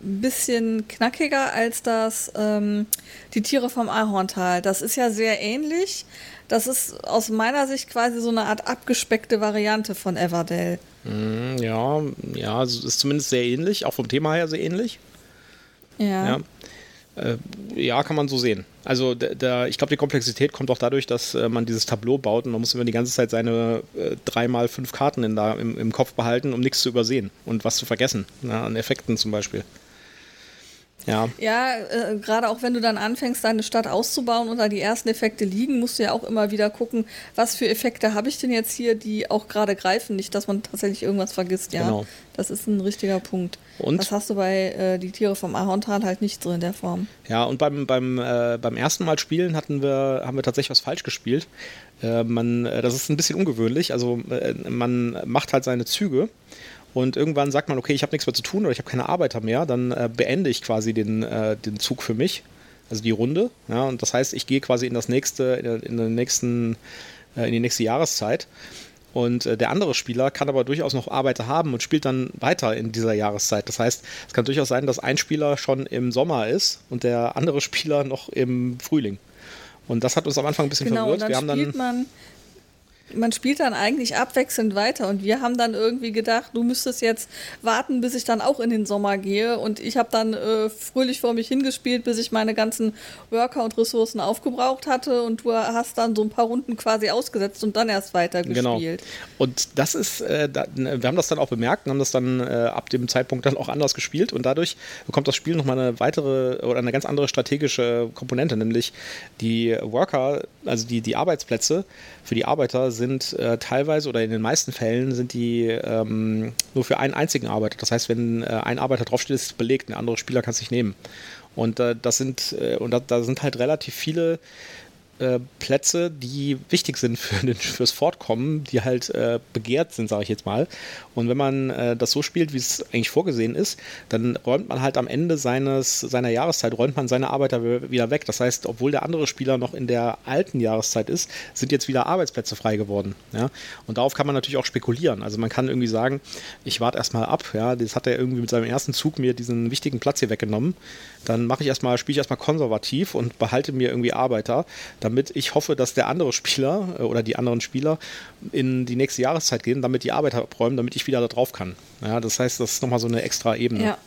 Speaker 2: bisschen knackiger als das ähm, die Tiere vom Ahorntal. Das ist ja sehr ähnlich, das ist aus meiner Sicht quasi so eine Art abgespeckte Variante von Everdell.
Speaker 1: Mm, ja, ja, ist zumindest sehr ähnlich, auch vom Thema her sehr ähnlich.
Speaker 2: Ja.
Speaker 1: Ja, ja kann man so sehen. Also der, ich glaube, die Komplexität kommt auch dadurch, dass äh, man dieses Tableau baut und man muss immer die ganze Zeit seine äh, drei mal fünf Karten in da, im, im, Kopf behalten, um nichts zu übersehen und was zu vergessen. Ja, an Effekten zum Beispiel. Ja,
Speaker 2: Ja, äh, gerade auch wenn du dann anfängst, deine Stadt auszubauen und da die ersten Effekte liegen, musst du ja auch immer wieder gucken, was für Effekte habe ich denn jetzt hier, die auch gerade greifen. Nicht, dass man tatsächlich irgendwas vergisst, ja.
Speaker 1: Genau.
Speaker 2: Das ist ein richtiger Punkt.
Speaker 1: Und?
Speaker 2: Das hast du bei äh, die Tiere vom Ahorntal halt nicht so in der Form.
Speaker 1: Ja, und beim, beim, äh, beim ersten Mal spielen hatten wir, haben wir tatsächlich was falsch gespielt. Äh, man, äh, das ist ein bisschen ungewöhnlich. Also äh, man macht halt seine Züge und irgendwann sagt man, okay, ich habe nichts mehr zu tun oder ich habe keine Arbeiter mehr, dann äh, beende ich quasi den, den Zug für mich, also die Runde. Ja, und das heißt, ich gehe quasi in das nächste, in, in den nächsten, in die nächste Jahreszeit. Und äh, der andere Spieler kann aber durchaus noch Arbeiter haben und spielt dann weiter in dieser Jahreszeit. Das heißt, es kann durchaus sein, dass ein Spieler schon im Sommer ist und der andere Spieler noch im Frühling. Und das hat uns am Anfang ein bisschen
Speaker 2: Genau,
Speaker 1: verwirrt.
Speaker 2: dann
Speaker 1: Wir haben dann
Speaker 2: man. Spielt dann eigentlich abwechselnd weiter und wir haben dann irgendwie gedacht, du müsstest jetzt warten, bis ich dann auch in den Sommer gehe und ich habe dann äh, fröhlich vor mich hingespielt, bis ich meine ganzen Worker und Ressourcen aufgebraucht hatte und du hast dann so ein paar Runden quasi ausgesetzt und dann erst weiter
Speaker 1: Genau.
Speaker 2: gespielt.
Speaker 1: Und das ist, äh, da, wir haben das dann auch bemerkt und haben das dann äh, ab dem Zeitpunkt dann auch anders gespielt und dadurch bekommt das Spiel nochmal eine weitere oder eine ganz andere strategische Komponente, nämlich die Worker, also die, die Arbeitsplätze für die Arbeiter sind äh, teilweise oder in den meisten Fällen sind die ähm, nur für einen einzigen Arbeiter. Das heißt, wenn äh, ein Arbeiter draufsteht, ist es belegt, ein anderer Spieler kann es nicht nehmen. Und äh, das sind, äh, und da, da sind halt relativ viele äh, Plätze, die wichtig sind für den, fürs Fortkommen, die halt äh, begehrt sind, sage ich jetzt mal. Und wenn man äh, das so spielt, wie es eigentlich vorgesehen ist, dann räumt man halt am Ende seines, seiner Jahreszeit, räumt man seine Arbeiter wi- wieder weg. Das heißt, obwohl der andere Spieler noch in der alten Jahreszeit ist, sind jetzt wieder Arbeitsplätze frei geworden. Ja? Und darauf kann man natürlich auch spekulieren. Also man kann irgendwie sagen, ich warte erstmal ab, ja, das hat er irgendwie mit seinem ersten Zug mir diesen wichtigen Platz hier weggenommen. Dann mache ich erstmal, spiele ich erstmal konservativ und behalte mir irgendwie Arbeiter, damit ich hoffe, dass der andere Spieler äh, oder die anderen Spieler in die nächste Jahreszeit gehen, damit die Arbeiter abräumen, damit ich wieder da drauf kann. Ja, das heißt, das ist nochmal so eine extra Ebene.
Speaker 2: Ja.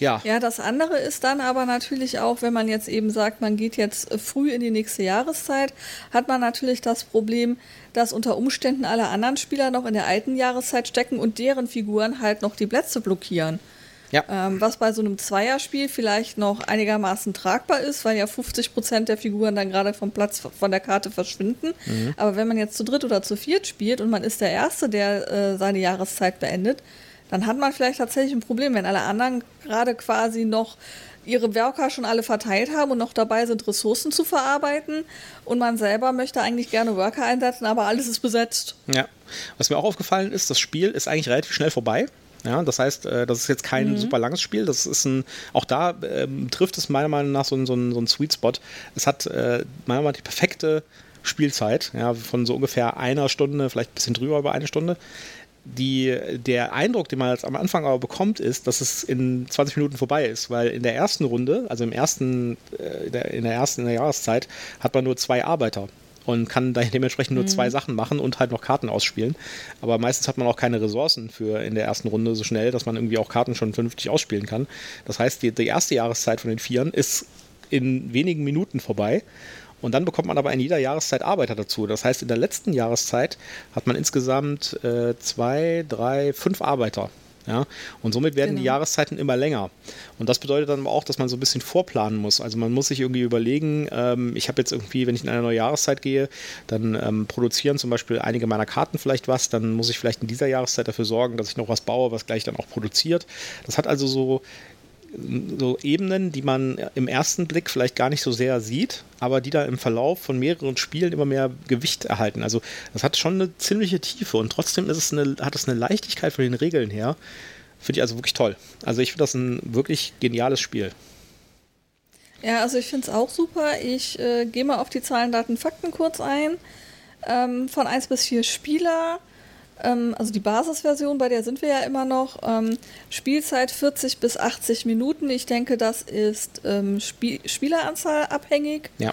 Speaker 1: Ja.
Speaker 2: Ja, das andere ist dann aber natürlich auch, wenn man jetzt eben sagt, man geht jetzt äh, früh in die nächste Jahreszeit, hat man natürlich das Problem, dass unter Umständen alle anderen Spieler noch in der alten Jahreszeit stecken und deren Figuren halt noch die Plätze blockieren.
Speaker 1: Ja.
Speaker 2: Ähm, was bei so einem Zweierspiel vielleicht noch einigermaßen tragbar ist, weil ja 50 Prozent der Figuren dann gerade vom Platz von der Karte verschwinden. Aber wenn man jetzt zu dritt oder zu viert spielt und man ist der Erste, der äh, seine Jahreszeit beendet, dann hat man vielleicht tatsächlich ein Problem, wenn alle anderen gerade quasi noch ihre Worker schon alle verteilt haben und noch dabei sind, Ressourcen zu verarbeiten. Und man selber möchte eigentlich gerne Worker einsetzen, aber alles ist besetzt.
Speaker 1: Ja. Was mir auch aufgefallen ist, das Spiel ist eigentlich relativ schnell vorbei. Ja, das heißt, äh, das ist jetzt kein super langes Spiel. Das ist ein, auch da ähm, trifft es meiner Meinung nach so, ein- so, ein- so ein Sweet Spot. Es hat äh, meiner Meinung nach die perfekte Spielzeit, ja, von so ungefähr einer Stunde, vielleicht ein bisschen drüber über eine Stunde. Die, der Eindruck, den man jetzt am Anfang aber bekommt, ist, dass es in 20 Minuten vorbei ist, weil in der ersten Runde, also im ersten, äh, in der- in der ersten in der Jahreszeit, hat man nur zwei Arbeiter und kann dementsprechend nur zwei Sachen machen und halt noch Karten ausspielen. Aber meistens hat man auch keine Ressourcen für in der ersten Runde so schnell, dass man irgendwie auch Karten schon vernünftig ausspielen kann. Das heißt, die, die erste Jahreszeit von den Vieren ist in wenigen Minuten vorbei. Und dann bekommt man aber in jeder Jahreszeit Arbeiter dazu. Das heißt, in der letzten Jahreszeit hat man insgesamt äh, zwei, drei, fünf Arbeiter. Ja? Und somit werden die
Speaker 2: Genau.
Speaker 1: Jahreszeiten immer länger. Und das bedeutet dann aber auch, dass man so ein bisschen vorplanen muss. Also man muss sich irgendwie überlegen, ähm, ich habe jetzt irgendwie, wenn ich in eine neue Jahreszeit gehe, dann ähm, produzieren zum Beispiel einige meiner Karten vielleicht was, dann muss ich vielleicht in dieser Jahreszeit dafür sorgen, dass ich noch was baue, was gleich dann auch produziert. Das hat also so so Ebenen, die man im ersten Blick vielleicht gar nicht so sehr sieht, aber die da im Verlauf von mehreren Spielen immer mehr Gewicht erhalten. Also das hat schon eine ziemliche Tiefe und trotzdem ist es eine, hat es eine Leichtigkeit von den Regeln her. Finde ich also wirklich toll. Also ich finde das ein wirklich geniales Spiel.
Speaker 2: Ja, also ich finde es auch super. Ich äh, gehe mal auf die Zahlen, Daten, Fakten kurz ein. Ähm, von 1 bis 4 Spieler, ähm, also die Basisversion, bei der sind wir ja immer noch. Ähm, Spielzeit 40 bis 80 Minuten. Ich denke, das ist ähm, Spiel Spieleranzahl abhängig.
Speaker 1: Ja.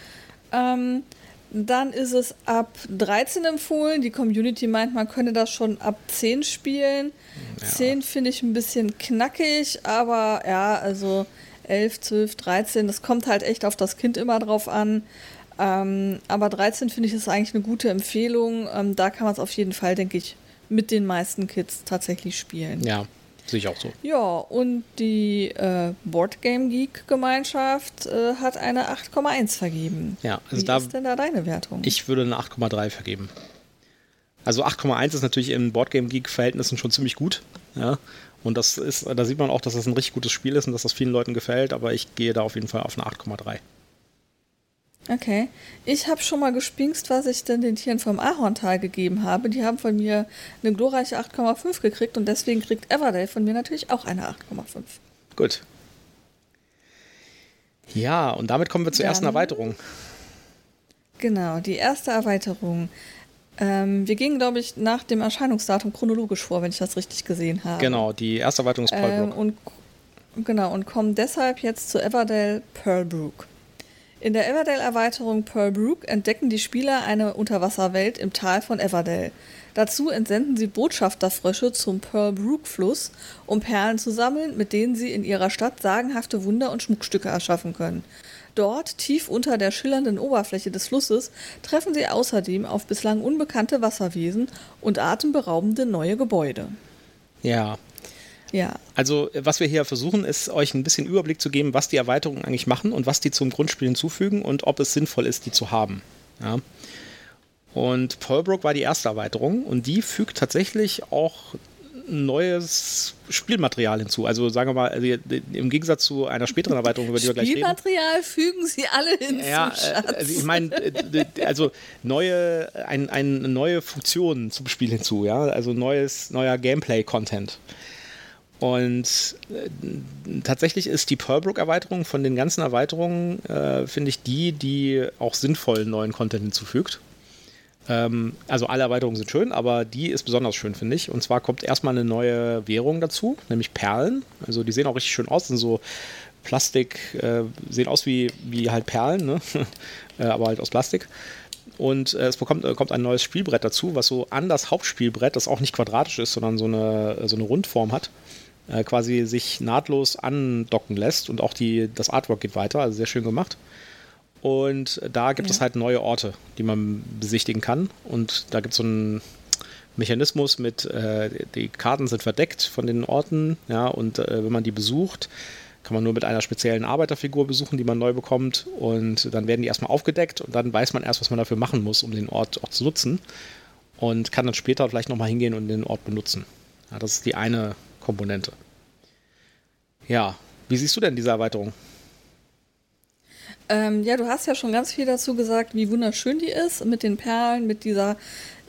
Speaker 2: Ähm, dann ist es ab 13 empfohlen. Die Community meint, man könne das schon ab 10 spielen. 10 finde ich ein bisschen knackig, aber ja, also 11, 12, 13, das kommt halt echt auf das Kind immer drauf an. Ähm, aber 13 finde ich ist eigentlich eine gute Empfehlung. Ähm, da kann man es auf jeden Fall, denke ich, mit den meisten Kids tatsächlich spielen.
Speaker 1: Ja. Sehe ich auch so.
Speaker 2: Ja, und die äh, Boardgame Geek Gemeinschaft äh, hat eine 8,1 vergeben.
Speaker 1: Ja, also
Speaker 2: Wie
Speaker 1: da,
Speaker 2: ist denn da deine Wertung?
Speaker 1: ich würde eine 8,3 vergeben. Also 8,1 ist natürlich in Boardgame Geek Verhältnissen schon ziemlich gut. Ja. Und das ist, da sieht man auch, dass das ein richtig gutes Spiel ist und dass das vielen Leuten gefällt, aber ich gehe da auf jeden Fall auf eine 8,3.
Speaker 2: Okay. Ich habe schon mal gespinkst, was ich denn den Tieren vom Ahorntal gegeben habe. Die haben von mir eine glorreiche 8,5 gekriegt und deswegen kriegt Everdale von mir natürlich auch eine 8,5.
Speaker 1: Gut. Ja, und damit kommen wir zur ersten
Speaker 2: Dann-
Speaker 1: Erweiterung.
Speaker 2: Genau, die erste Erweiterung. Ähm, wir gingen, glaube ich, nach dem Erscheinungsdatum chronologisch vor, wenn ich das richtig gesehen habe.
Speaker 1: Genau, die erste Erweiterung ist
Speaker 2: Ähm,
Speaker 1: Pearlbrook.
Speaker 2: und genau und kommen deshalb jetzt zu Everdale Pearlbrook. In der Everdale-Erweiterung Pearlbrook entdecken die Spieler eine Unterwasserwelt im Tal von Everdale. Dazu entsenden sie Botschafterfrösche zum Pearlbrook-Fluss, um Perlen zu sammeln, mit denen sie in ihrer Stadt sagenhafte Wunder und Schmuckstücke erschaffen können. Dort, tief unter der schillernden Oberfläche des Flusses, treffen sie außerdem auf bislang unbekannte Wasserwesen und atemberaubende neue Gebäude.
Speaker 1: Ja,
Speaker 2: Ja,
Speaker 1: also äh, was wir hier versuchen, ist euch ein bisschen Überblick zu geben, was die Erweiterungen eigentlich machen und was die zum Grundspiel hinzufügen und ob es sinnvoll ist, die zu haben. Ja. Und Pearlbrook war die erste Erweiterung und die fügt tatsächlich auch neues Spielmaterial hinzu. Also sagen wir mal, also im Gegensatz zu einer späteren Erweiterung, über die wir gleich reden.
Speaker 2: Spielmaterial fügen sie alle hinzu,
Speaker 1: Ja, äh,
Speaker 2: Schatz.
Speaker 1: also ich meine, äh, also neue, ein, ein, neue Funktionen zum Spiel hinzu, ja, also neues, neuer Gameplay-Content. Und äh, tatsächlich ist die Pearlbrook-Erweiterung von den ganzen Erweiterungen, äh, finde ich, die, die auch sinnvollen neuen Content hinzufügt. Ähm, also alle Erweiterungen sind schön, aber die ist besonders schön, finde ich. Und zwar kommt erstmal eine neue Währung dazu, nämlich Perlen. Also die sehen auch richtig schön aus, sind so Plastik, äh, sehen aus wie, wie halt Perlen, ne? äh, aber halt aus Plastik. Und äh, es bekommt, äh, kommt ein neues Spielbrett dazu, was so an das Hauptspielbrett, das auch nicht quadratisch ist, sondern so eine, so eine Rundform hat, äh, quasi sich nahtlos andocken lässt. Und auch die, das Artwork geht weiter, also sehr schön gemacht. Und da gibt es halt neue Orte, die man besichtigen kann. Und da gibt es so einen Mechanismus mit, äh, die Karten sind verdeckt von den Orten, ja, und äh, wenn man die besucht, kann man nur mit einer speziellen Arbeiterfigur besuchen, die man neu bekommt. Und dann werden die erstmal aufgedeckt und dann weiß man erst, was man dafür machen muss, um den Ort auch zu nutzen. Und kann dann später vielleicht nochmal hingehen und den Ort benutzen. Ja, das ist die eine Komponente. Ja, wie siehst du denn diese Erweiterung?
Speaker 2: Ähm, ja, du hast ja schon ganz viel dazu gesagt, wie wunderschön die ist, mit den Perlen, mit dieser,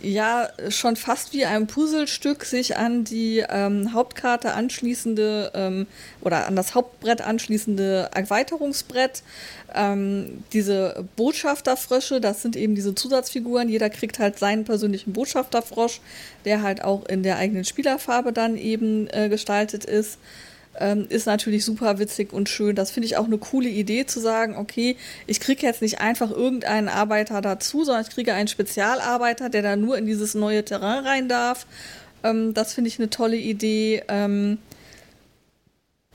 Speaker 2: ja, schon fast wie ein Puzzlestück sich an die ähm, Hauptkarte anschließende ähm, oder an das Hauptbrett anschließende Erweiterungsbrett. Ähm, diese Botschafterfrösche, das sind eben diese Zusatzfiguren. Jeder kriegt halt seinen persönlichen Botschafterfrosch, der halt auch in der eigenen Spielerfarbe dann eben äh, gestaltet ist ähm, ist natürlich super witzig und schön. Das finde ich auch eine coole Idee zu sagen, okay, ich kriege jetzt nicht einfach irgendeinen Arbeiter dazu, sondern ich kriege einen Spezialarbeiter, der da nur in dieses neue Terrain rein darf. Ähm, das finde ich eine tolle Idee. Ähm,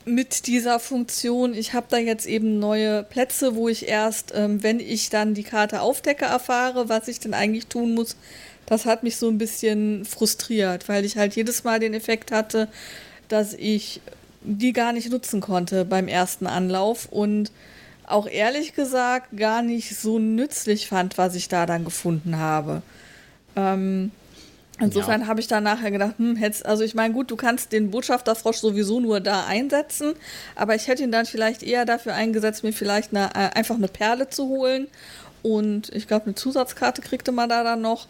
Speaker 2: mit dieser Funktion, ich habe da jetzt eben neue Plätze, wo ich erst, ähm, wenn ich dann die Karte aufdecke, erfahre, was ich denn eigentlich tun muss. Das hat mich so ein bisschen frustriert, weil ich halt jedes Mal den Effekt hatte, dass ich die gar nicht nutzen konnte beim ersten Anlauf und auch ehrlich gesagt gar nicht so nützlich fand, was ich da dann gefunden habe. Ähm, insofern
Speaker 1: Ja.
Speaker 2: habe ich dann nachher gedacht, hm, hätt's, also ich meine, gut, du kannst den Botschafterfrosch sowieso nur da einsetzen, aber ich hätte ihn dann vielleicht eher dafür eingesetzt, mir vielleicht eine, äh, einfach eine Perle zu holen und ich glaube, eine Zusatzkarte kriegte man da dann noch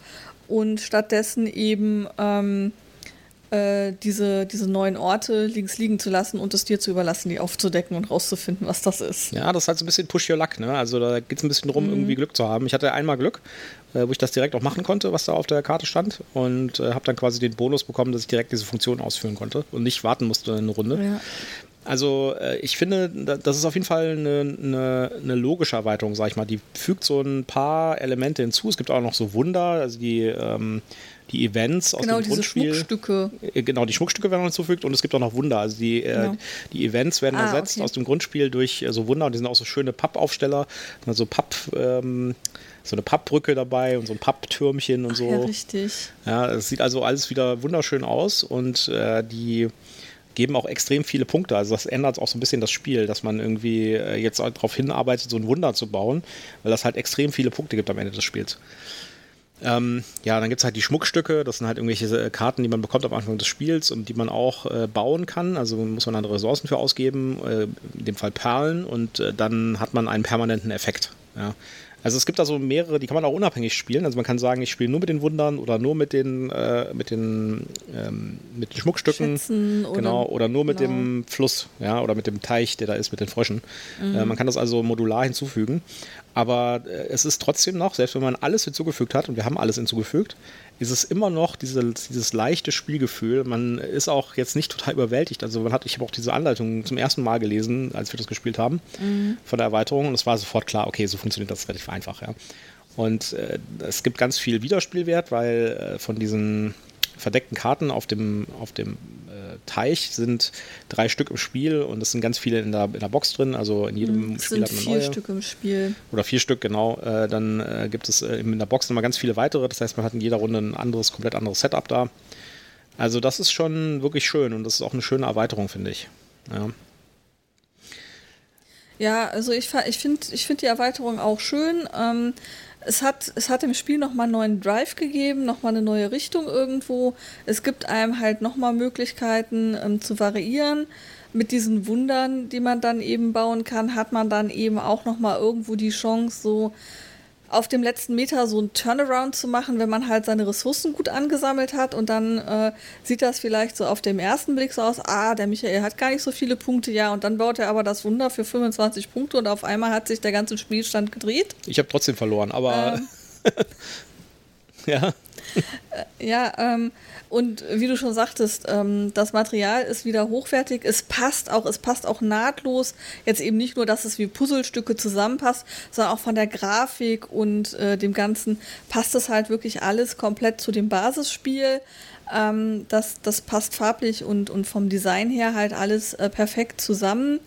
Speaker 2: und stattdessen eben ähm, äh, diese, diese neuen Orte links liegen zu lassen und es dir zu überlassen, die aufzudecken und rauszufinden, was das ist.
Speaker 1: Ja, das ist halt so ein bisschen Push Your Luck, ne? Also da geht es ein bisschen drum, irgendwie Glück zu haben. Ich hatte einmal Glück, äh, wo ich das direkt auch machen konnte, was da auf der Karte stand. Und äh, habe dann quasi den Bonus bekommen, dass ich direkt diese Funktion ausführen konnte und nicht warten musste eine Runde.
Speaker 2: Ja.
Speaker 1: Also äh, ich finde, da- das ist auf jeden Fall eine, eine, eine logische Erweiterung, sag ich mal. Die fügt so ein paar Elemente hinzu. Es gibt auch noch so Wunder, also die, ähm, die Events aus
Speaker 2: Genau,
Speaker 1: dem
Speaker 2: diese
Speaker 1: Grundspiel.
Speaker 2: Schmuckstücke.
Speaker 1: Äh, Genau, die Schmuckstücke werden noch hinzugefügt und es gibt auch noch Wunder. Also die, äh,
Speaker 2: Genau.
Speaker 1: die Events werden
Speaker 2: Ah,
Speaker 1: ersetzt
Speaker 2: okay.
Speaker 1: aus dem Grundspiel durch äh, so Wunder und die sind auch so schöne Pappaufsteller, also Papp, ähm, so eine Pappbrücke dabei und so ein Papptürmchen und so.
Speaker 2: Ja, richtig.
Speaker 1: Ja, es sieht also alles wieder wunderschön aus und äh, die geben auch extrem viele Punkte. Also das ändert auch so ein bisschen das Spiel, dass man irgendwie äh, jetzt darauf hinarbeitet, so ein Wunder zu bauen, weil das halt extrem viele Punkte gibt am Ende des Spiels. Ähm, ja, dann gibt es halt die Schmuckstücke, das sind halt irgendwelche äh, Karten, die man bekommt am Anfang des Spiels und die man auch äh, bauen kann. Also muss man dann Ressourcen für ausgeben, äh, in dem Fall Perlen, und äh, dann hat man einen permanenten Effekt. Ja. Also es gibt da so mehrere, die kann man auch unabhängig spielen. Also man kann sagen, ich spiele nur mit den Wundern oder nur mit den, äh, mit den, ähm, mit den Schmuckstücken.
Speaker 2: Schätzen oder,
Speaker 1: genau, oder nur mit
Speaker 2: genau.
Speaker 1: dem Fluss, ja, oder mit dem Teich, der da ist, mit den Fröschen.
Speaker 2: Mhm.
Speaker 1: Äh, man kann das also modular hinzufügen. Aber äh, es ist trotzdem noch, selbst wenn man alles hinzugefügt hat, und wir haben alles hinzugefügt, ist es immer noch diese, dieses leichte Spielgefühl. Man ist auch jetzt nicht total überwältigt. Also man hat, ich habe auch diese Anleitung zum ersten Mal gelesen, als wir das gespielt haben, von der Erweiterung. Und es war sofort klar, okay, so funktioniert das relativ einfach, ja. Und äh, es gibt ganz viel Wiederspielwert, weil äh, von diesen verdeckten Karten auf dem, auf dem Teich sind drei Stück im Spiel und es sind ganz viele in der, in der Box drin. Also in jedem
Speaker 2: Es
Speaker 1: Spiel
Speaker 2: sind
Speaker 1: hat man
Speaker 2: vier
Speaker 1: neue.
Speaker 2: Stück im Spiel.
Speaker 1: Oder vier Stück, genau. Äh, dann äh, gibt es äh, in der Box nochmal ganz viele weitere. Das heißt, man hat in jeder Runde ein anderes, komplett anderes Setup da. Also das ist schon wirklich schön und das ist auch eine schöne Erweiterung, finde ich. Ja.
Speaker 2: Ja, also ich, ich finde ich find die Erweiterung auch schön. Ähm, es, hat, es hat dem Spiel nochmal einen neuen Drive gegeben, nochmal eine neue Richtung irgendwo. Es gibt einem halt nochmal Möglichkeiten ähm, zu variieren. Mit diesen Wundern, die man dann eben bauen kann, hat man dann eben auch nochmal irgendwo die Chance, so auf dem letzten Meter so einen Turnaround zu machen, wenn man halt seine Ressourcen gut angesammelt hat und dann äh, sieht das vielleicht so auf dem ersten Blick so aus, ah, der Michael hat gar nicht so viele Punkte, ja, und dann baut er aber das Wunder für 25 Punkte und auf einmal hat sich der ganze Spielstand gedreht.
Speaker 1: Ich habe trotzdem verloren, aber
Speaker 2: Ähm.
Speaker 1: ja.
Speaker 2: Ja, ähm, und wie du schon sagtest, ähm, das Material ist wieder hochwertig. Es passt auch, es passt auch nahtlos. Jetzt eben nicht nur, dass es wie Puzzlestücke zusammenpasst, sondern auch von der Grafik und äh, dem Ganzen passt es halt wirklich alles komplett zu dem Basisspiel. Ähm, das, das passt farblich und, und vom Design her halt alles äh, perfekt zusammen.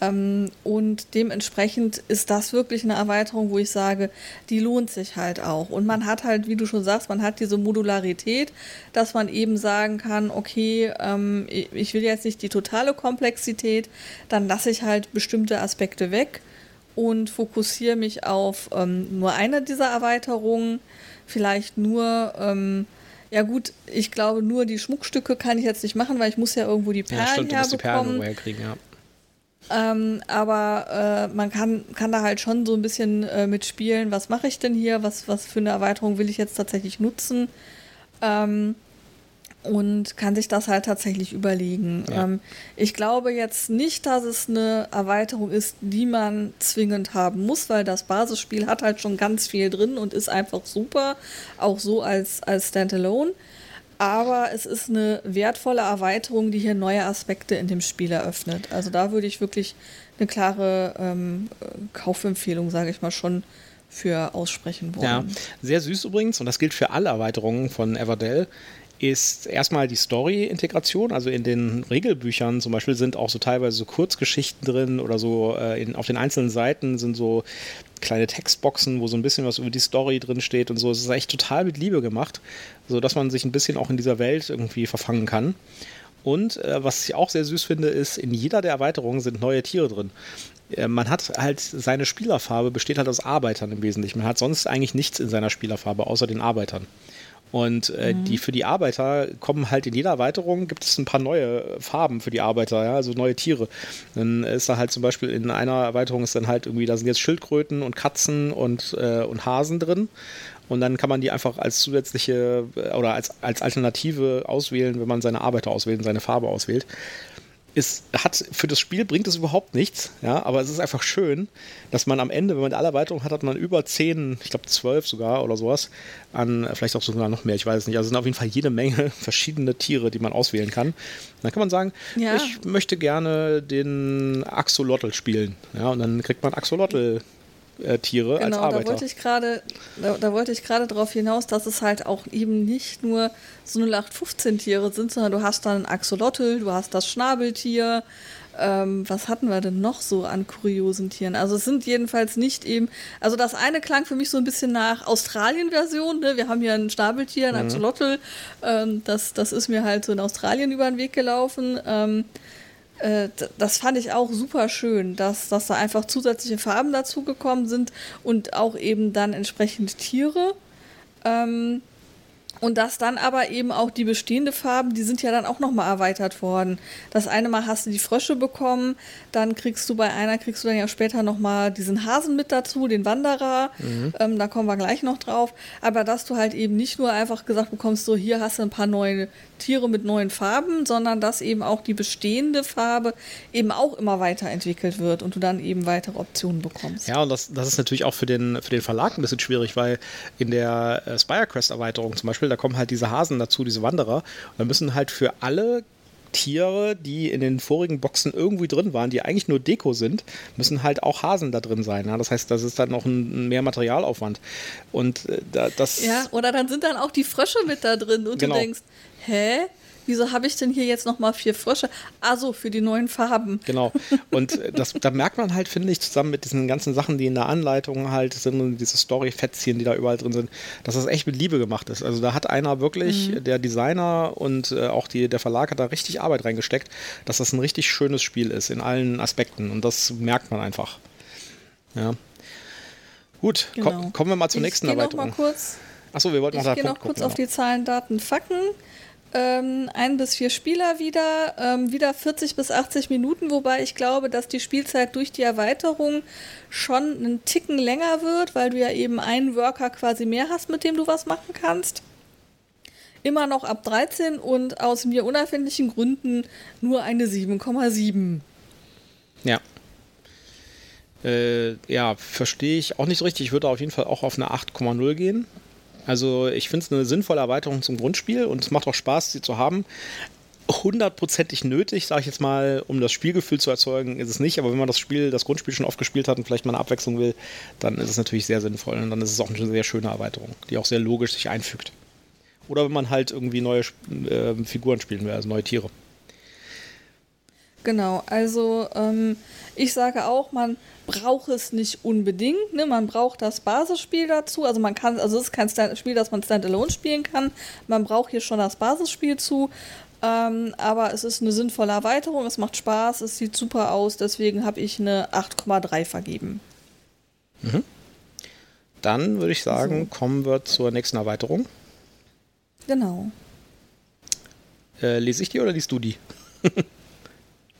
Speaker 2: Ähm, und dementsprechend ist das wirklich eine Erweiterung, wo ich sage, die lohnt sich halt auch. Und man hat halt, wie du schon sagst, man hat diese Modularität, dass man eben sagen kann, okay, ähm, ich will jetzt nicht die totale Komplexität, dann lasse ich halt bestimmte Aspekte weg und fokussiere mich auf ähm, nur eine dieser Erweiterungen, vielleicht nur, ja gut, ich glaube, nur die Schmuckstücke kann ich jetzt nicht machen, weil ich muss ja irgendwo die Perlen
Speaker 1: ja, stimmt, du musst die Perlen
Speaker 2: herbekommen.
Speaker 1: herkriegen, ja.
Speaker 2: Ähm, aber äh, man kann, kann da halt schon so ein bisschen äh, mitspielen, was mache ich denn hier, was, was für eine Erweiterung will ich jetzt tatsächlich nutzen ähm, und kann sich das halt tatsächlich überlegen.
Speaker 1: Ja.
Speaker 2: Ähm, ich glaube jetzt nicht, dass es eine Erweiterung ist, die man zwingend haben muss, weil das Basisspiel hat halt schon ganz viel drin und ist einfach super, auch so als, als Standalone. Aber es ist eine wertvolle Erweiterung, die hier neue Aspekte in dem Spiel eröffnet. Also da würde ich wirklich eine klare ähm, äh, Kaufempfehlung, sage ich mal, schon für aussprechen wollen.
Speaker 1: Ja, sehr süß übrigens, und das gilt für alle Erweiterungen von Everdell, ist erstmal die Story-Integration. Also in den Regelbüchern zum Beispiel sind auch so teilweise so Kurzgeschichten drin oder so äh, in, auf den einzelnen Seiten sind so kleine Textboxen, wo so ein bisschen was über die Story drin steht und so. Es ist echt total mit Liebe gemacht, sodass man sich ein bisschen auch in dieser Welt irgendwie verfangen kann. Und äh, was ich auch sehr süß finde, ist, in jeder der Erweiterungen sind neue Tiere drin. Äh, Man hat halt seine Spielerfarbe besteht halt aus Arbeitern im Wesentlichen. Man hat sonst eigentlich nichts in seiner Spielerfarbe außer den Arbeitern. Und äh, die für die Arbeiter kommen halt in jeder Erweiterung gibt es ein paar neue Farben für die Arbeiter, ja, also neue Tiere. Dann ist da halt zum Beispiel in einer Erweiterung ist dann halt irgendwie, da sind jetzt Schildkröten und Katzen und, äh, und Hasen drin. Und dann kann man die einfach als zusätzliche äh, oder als, als Alternative auswählen, wenn man seine Arbeiter auswählt und seine Farbe auswählt. Es hat für das Spiel bringt es überhaupt nichts, ja, aber es ist einfach schön, dass man am Ende, wenn man alle Erweiterungen hat, hat man über zehn, ich glaube zwölf sogar oder sowas, an vielleicht auch sogar noch mehr, ich weiß es nicht. Also es sind auf jeden Fall jede Menge verschiedene Tiere, die man auswählen kann. Dann kann man sagen,
Speaker 2: Ja.
Speaker 1: ich möchte gerne den Axolotl spielen, ja, und dann kriegt man Axolotl äh, Tiere als
Speaker 2: Genau, da
Speaker 1: Arbeiter.
Speaker 2: wollte ich gerade, da, da wollte ich gerade darauf hinaus, dass es halt auch eben nicht nur so 0815 Tiere sind, sondern du hast dann ein Axolotl, du hast das Schnabeltier, Ähm, was hatten wir denn noch so an kuriosen Tieren? Also es sind jedenfalls nicht eben, also das eine klang für mich so ein bisschen nach Australien-Version. Ne? Wir haben hier ein Schnabeltier, ein mhm. Axolotl. Ähm, das, das ist mir halt so in Australien über den Weg gelaufen. Ähm, äh, das fand ich auch super schön, dass, dass da einfach zusätzliche Farben dazugekommen sind und auch eben dann entsprechend Tiere. Ähm, und dass dann aber eben auch die bestehende Farben, die sind ja dann auch nochmal erweitert worden. Das eine Mal hast du die Frösche bekommen, dann kriegst du bei einer, kriegst du dann ja später nochmal diesen Hasen mit dazu, den Wanderer. Mhm. Ähm, da kommen wir gleich noch drauf. Aber dass du halt eben nicht nur einfach gesagt bekommst, so hier hast du ein paar neue Tiere mit neuen Farben, sondern dass eben auch die bestehende Farbe eben auch immer weiterentwickelt wird und du dann eben weitere Optionen bekommst.
Speaker 1: Ja, und das, das ist natürlich auch für den, für den Verlag ein bisschen schwierig, weil in der äh, Spirecrest-Erweiterung zum Beispiel, da kommen halt diese Hasen dazu, diese Wanderer, und da müssen halt für alle Tiere, die in den vorigen Boxen irgendwie drin waren, die eigentlich nur Deko sind, müssen halt auch Hasen da drin sein. Ja? Das heißt, das ist dann noch ein, mehr Materialaufwand. Und äh, das.
Speaker 2: Ja, oder dann sind dann auch die Frösche mit da drin und genau. du denkst, hä? Wieso habe ich denn hier jetzt nochmal vier Frösche? Also für die neuen Farben.
Speaker 1: Genau. Und äh, das, da merkt man halt, finde ich, zusammen mit diesen ganzen Sachen, die in der Anleitung halt sind und diese Story-Fetzchen, die da überall drin sind, dass das echt mit Liebe gemacht ist. Also da hat einer wirklich, mhm. der Designer und äh, auch die, der Verlag hat da richtig Arbeit reingesteckt, dass das ein richtig schönes Spiel ist in allen Aspekten. Und das merkt man einfach. Ja. Gut, genau. ko kommen wir mal zur ich nächsten Erweiterung. Noch mal kurz
Speaker 2: Achso, wir wollten noch da Ich gehe noch kurz gucken, auf die Zahlen, Daten, Fakten. Ähm, ein bis vier Spieler wieder, ähm, wieder 40 bis 80 Minuten, wobei ich glaube, dass die Spielzeit durch die Erweiterung schon einen Ticken länger wird, weil du ja eben einen Worker quasi mehr hast, mit dem du was machen kannst. Immer noch ab 13 und aus mir unerfindlichen Gründen nur eine 7,7.
Speaker 1: Ja. Äh, ja, verstehe ich auch nicht so richtig. Ich würde auf jeden Fall auch auf eine 8,0 gehen. Also ich finde es eine sinnvolle Erweiterung zum Grundspiel und es macht auch Spaß, sie zu haben. Hundertprozentig nötig, sage ich jetzt mal, um das Spielgefühl zu erzeugen, ist es nicht. Aber wenn man das Spiel, das Grundspiel schon oft gespielt hat und vielleicht mal eine Abwechslung will, dann ist es natürlich sehr sinnvoll. Und dann ist es auch eine sehr schöne Erweiterung, die auch sehr logisch sich einfügt. Oder wenn man halt irgendwie neue äh, Figuren spielen will, also neue Tiere.
Speaker 2: Genau, also ähm, ich sage auch, man braucht es nicht unbedingt. Ne? Man braucht das Basisspiel dazu. Also man kann, also es ist kein Stand Spiel, das man standalone spielen kann. Man braucht hier schon das Basisspiel zu. Ähm, aber es ist eine sinnvolle Erweiterung, es macht Spaß, es sieht super aus, deswegen habe ich eine 8,3 vergeben.
Speaker 1: Mhm. Dann würde ich sagen, so. kommen wir zur nächsten Erweiterung.
Speaker 2: Genau.
Speaker 1: Äh, lese ich die oder liest du die?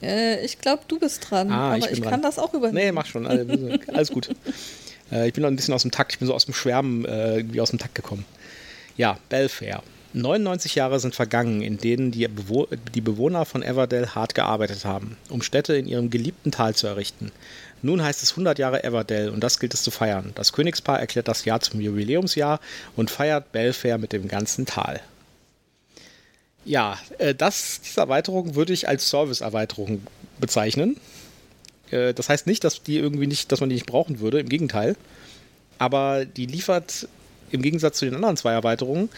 Speaker 2: Äh, ich glaube, du bist dran, ah, aber ich, ich kann das auch übernehmen.
Speaker 1: Nee, mach schon. Alles gut. äh, ich bin noch ein bisschen aus dem Takt. Ich bin so aus dem Schwärmen äh, wie aus dem Takt gekommen. Ja, Belfair. 99 Jahre sind vergangen, in denen die, Bewo die Bewohner von Everdell hart gearbeitet haben, um Städte in ihrem geliebten Tal zu errichten. Nun heißt es 100 Jahre Everdell und das gilt es zu feiern. Das Königspaar erklärt das Jahr zum Jubiläumsjahr und feiert Belfair mit dem ganzen Tal. Ja, äh, das, diese Erweiterung würde ich als Service-Erweiterung bezeichnen. Äh, das heißt nicht, dass die irgendwie nicht, dass man die nicht brauchen würde, im Gegenteil. Aber die liefert im Gegensatz zu den anderen zwei Erweiterungen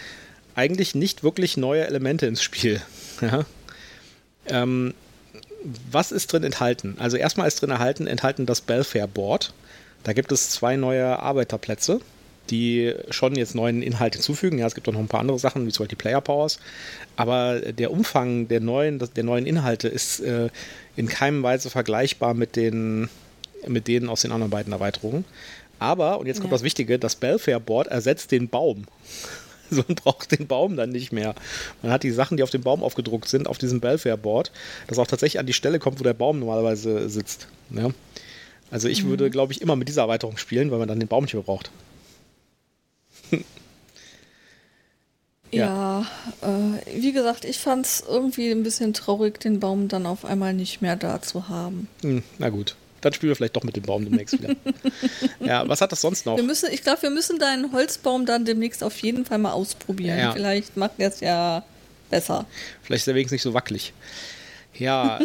Speaker 1: eigentlich nicht wirklich neue Elemente ins Spiel. Ja? Ähm, was ist drin enthalten? Also erstmal ist drin enthalten, enthalten das Belfair Board. Da gibt es zwei neue Arbeiterplätze die schon jetzt neuen Inhalt hinzufügen. Ja, es gibt auch noch ein paar andere Sachen, wie zum Beispiel die Player Powers. Aber der Umfang der neuen, der neuen Inhalte ist äh, in keinem Weise vergleichbar mit, den, mit denen aus den anderen beiden Erweiterungen. Aber, und jetzt kommt ja. das Wichtige, das Belfair Board ersetzt den Baum. Also man braucht den Baum dann nicht mehr. Man hat die Sachen, die auf dem Baum aufgedruckt sind, auf diesem Belfair Board, das auch tatsächlich an die Stelle kommt, wo der Baum normalerweise sitzt. Ja? Also ich mhm. würde, glaube ich, immer mit dieser Erweiterung spielen, weil man dann den Baum nicht mehr braucht.
Speaker 2: Ja, äh, wie gesagt, ich fand es irgendwie ein bisschen traurig, den Baum dann auf einmal nicht mehr da zu haben.
Speaker 1: Hm, na gut. Dann spielen wir vielleicht doch mit dem Baum demnächst wieder. ja, was hat das sonst noch?
Speaker 2: Wir müssen, ich glaube, wir müssen deinen Holzbaum dann demnächst auf jeden Fall mal ausprobieren. Ja. Vielleicht macht er es ja besser.
Speaker 1: Vielleicht ist er wenigstens nicht so wackelig. Ja,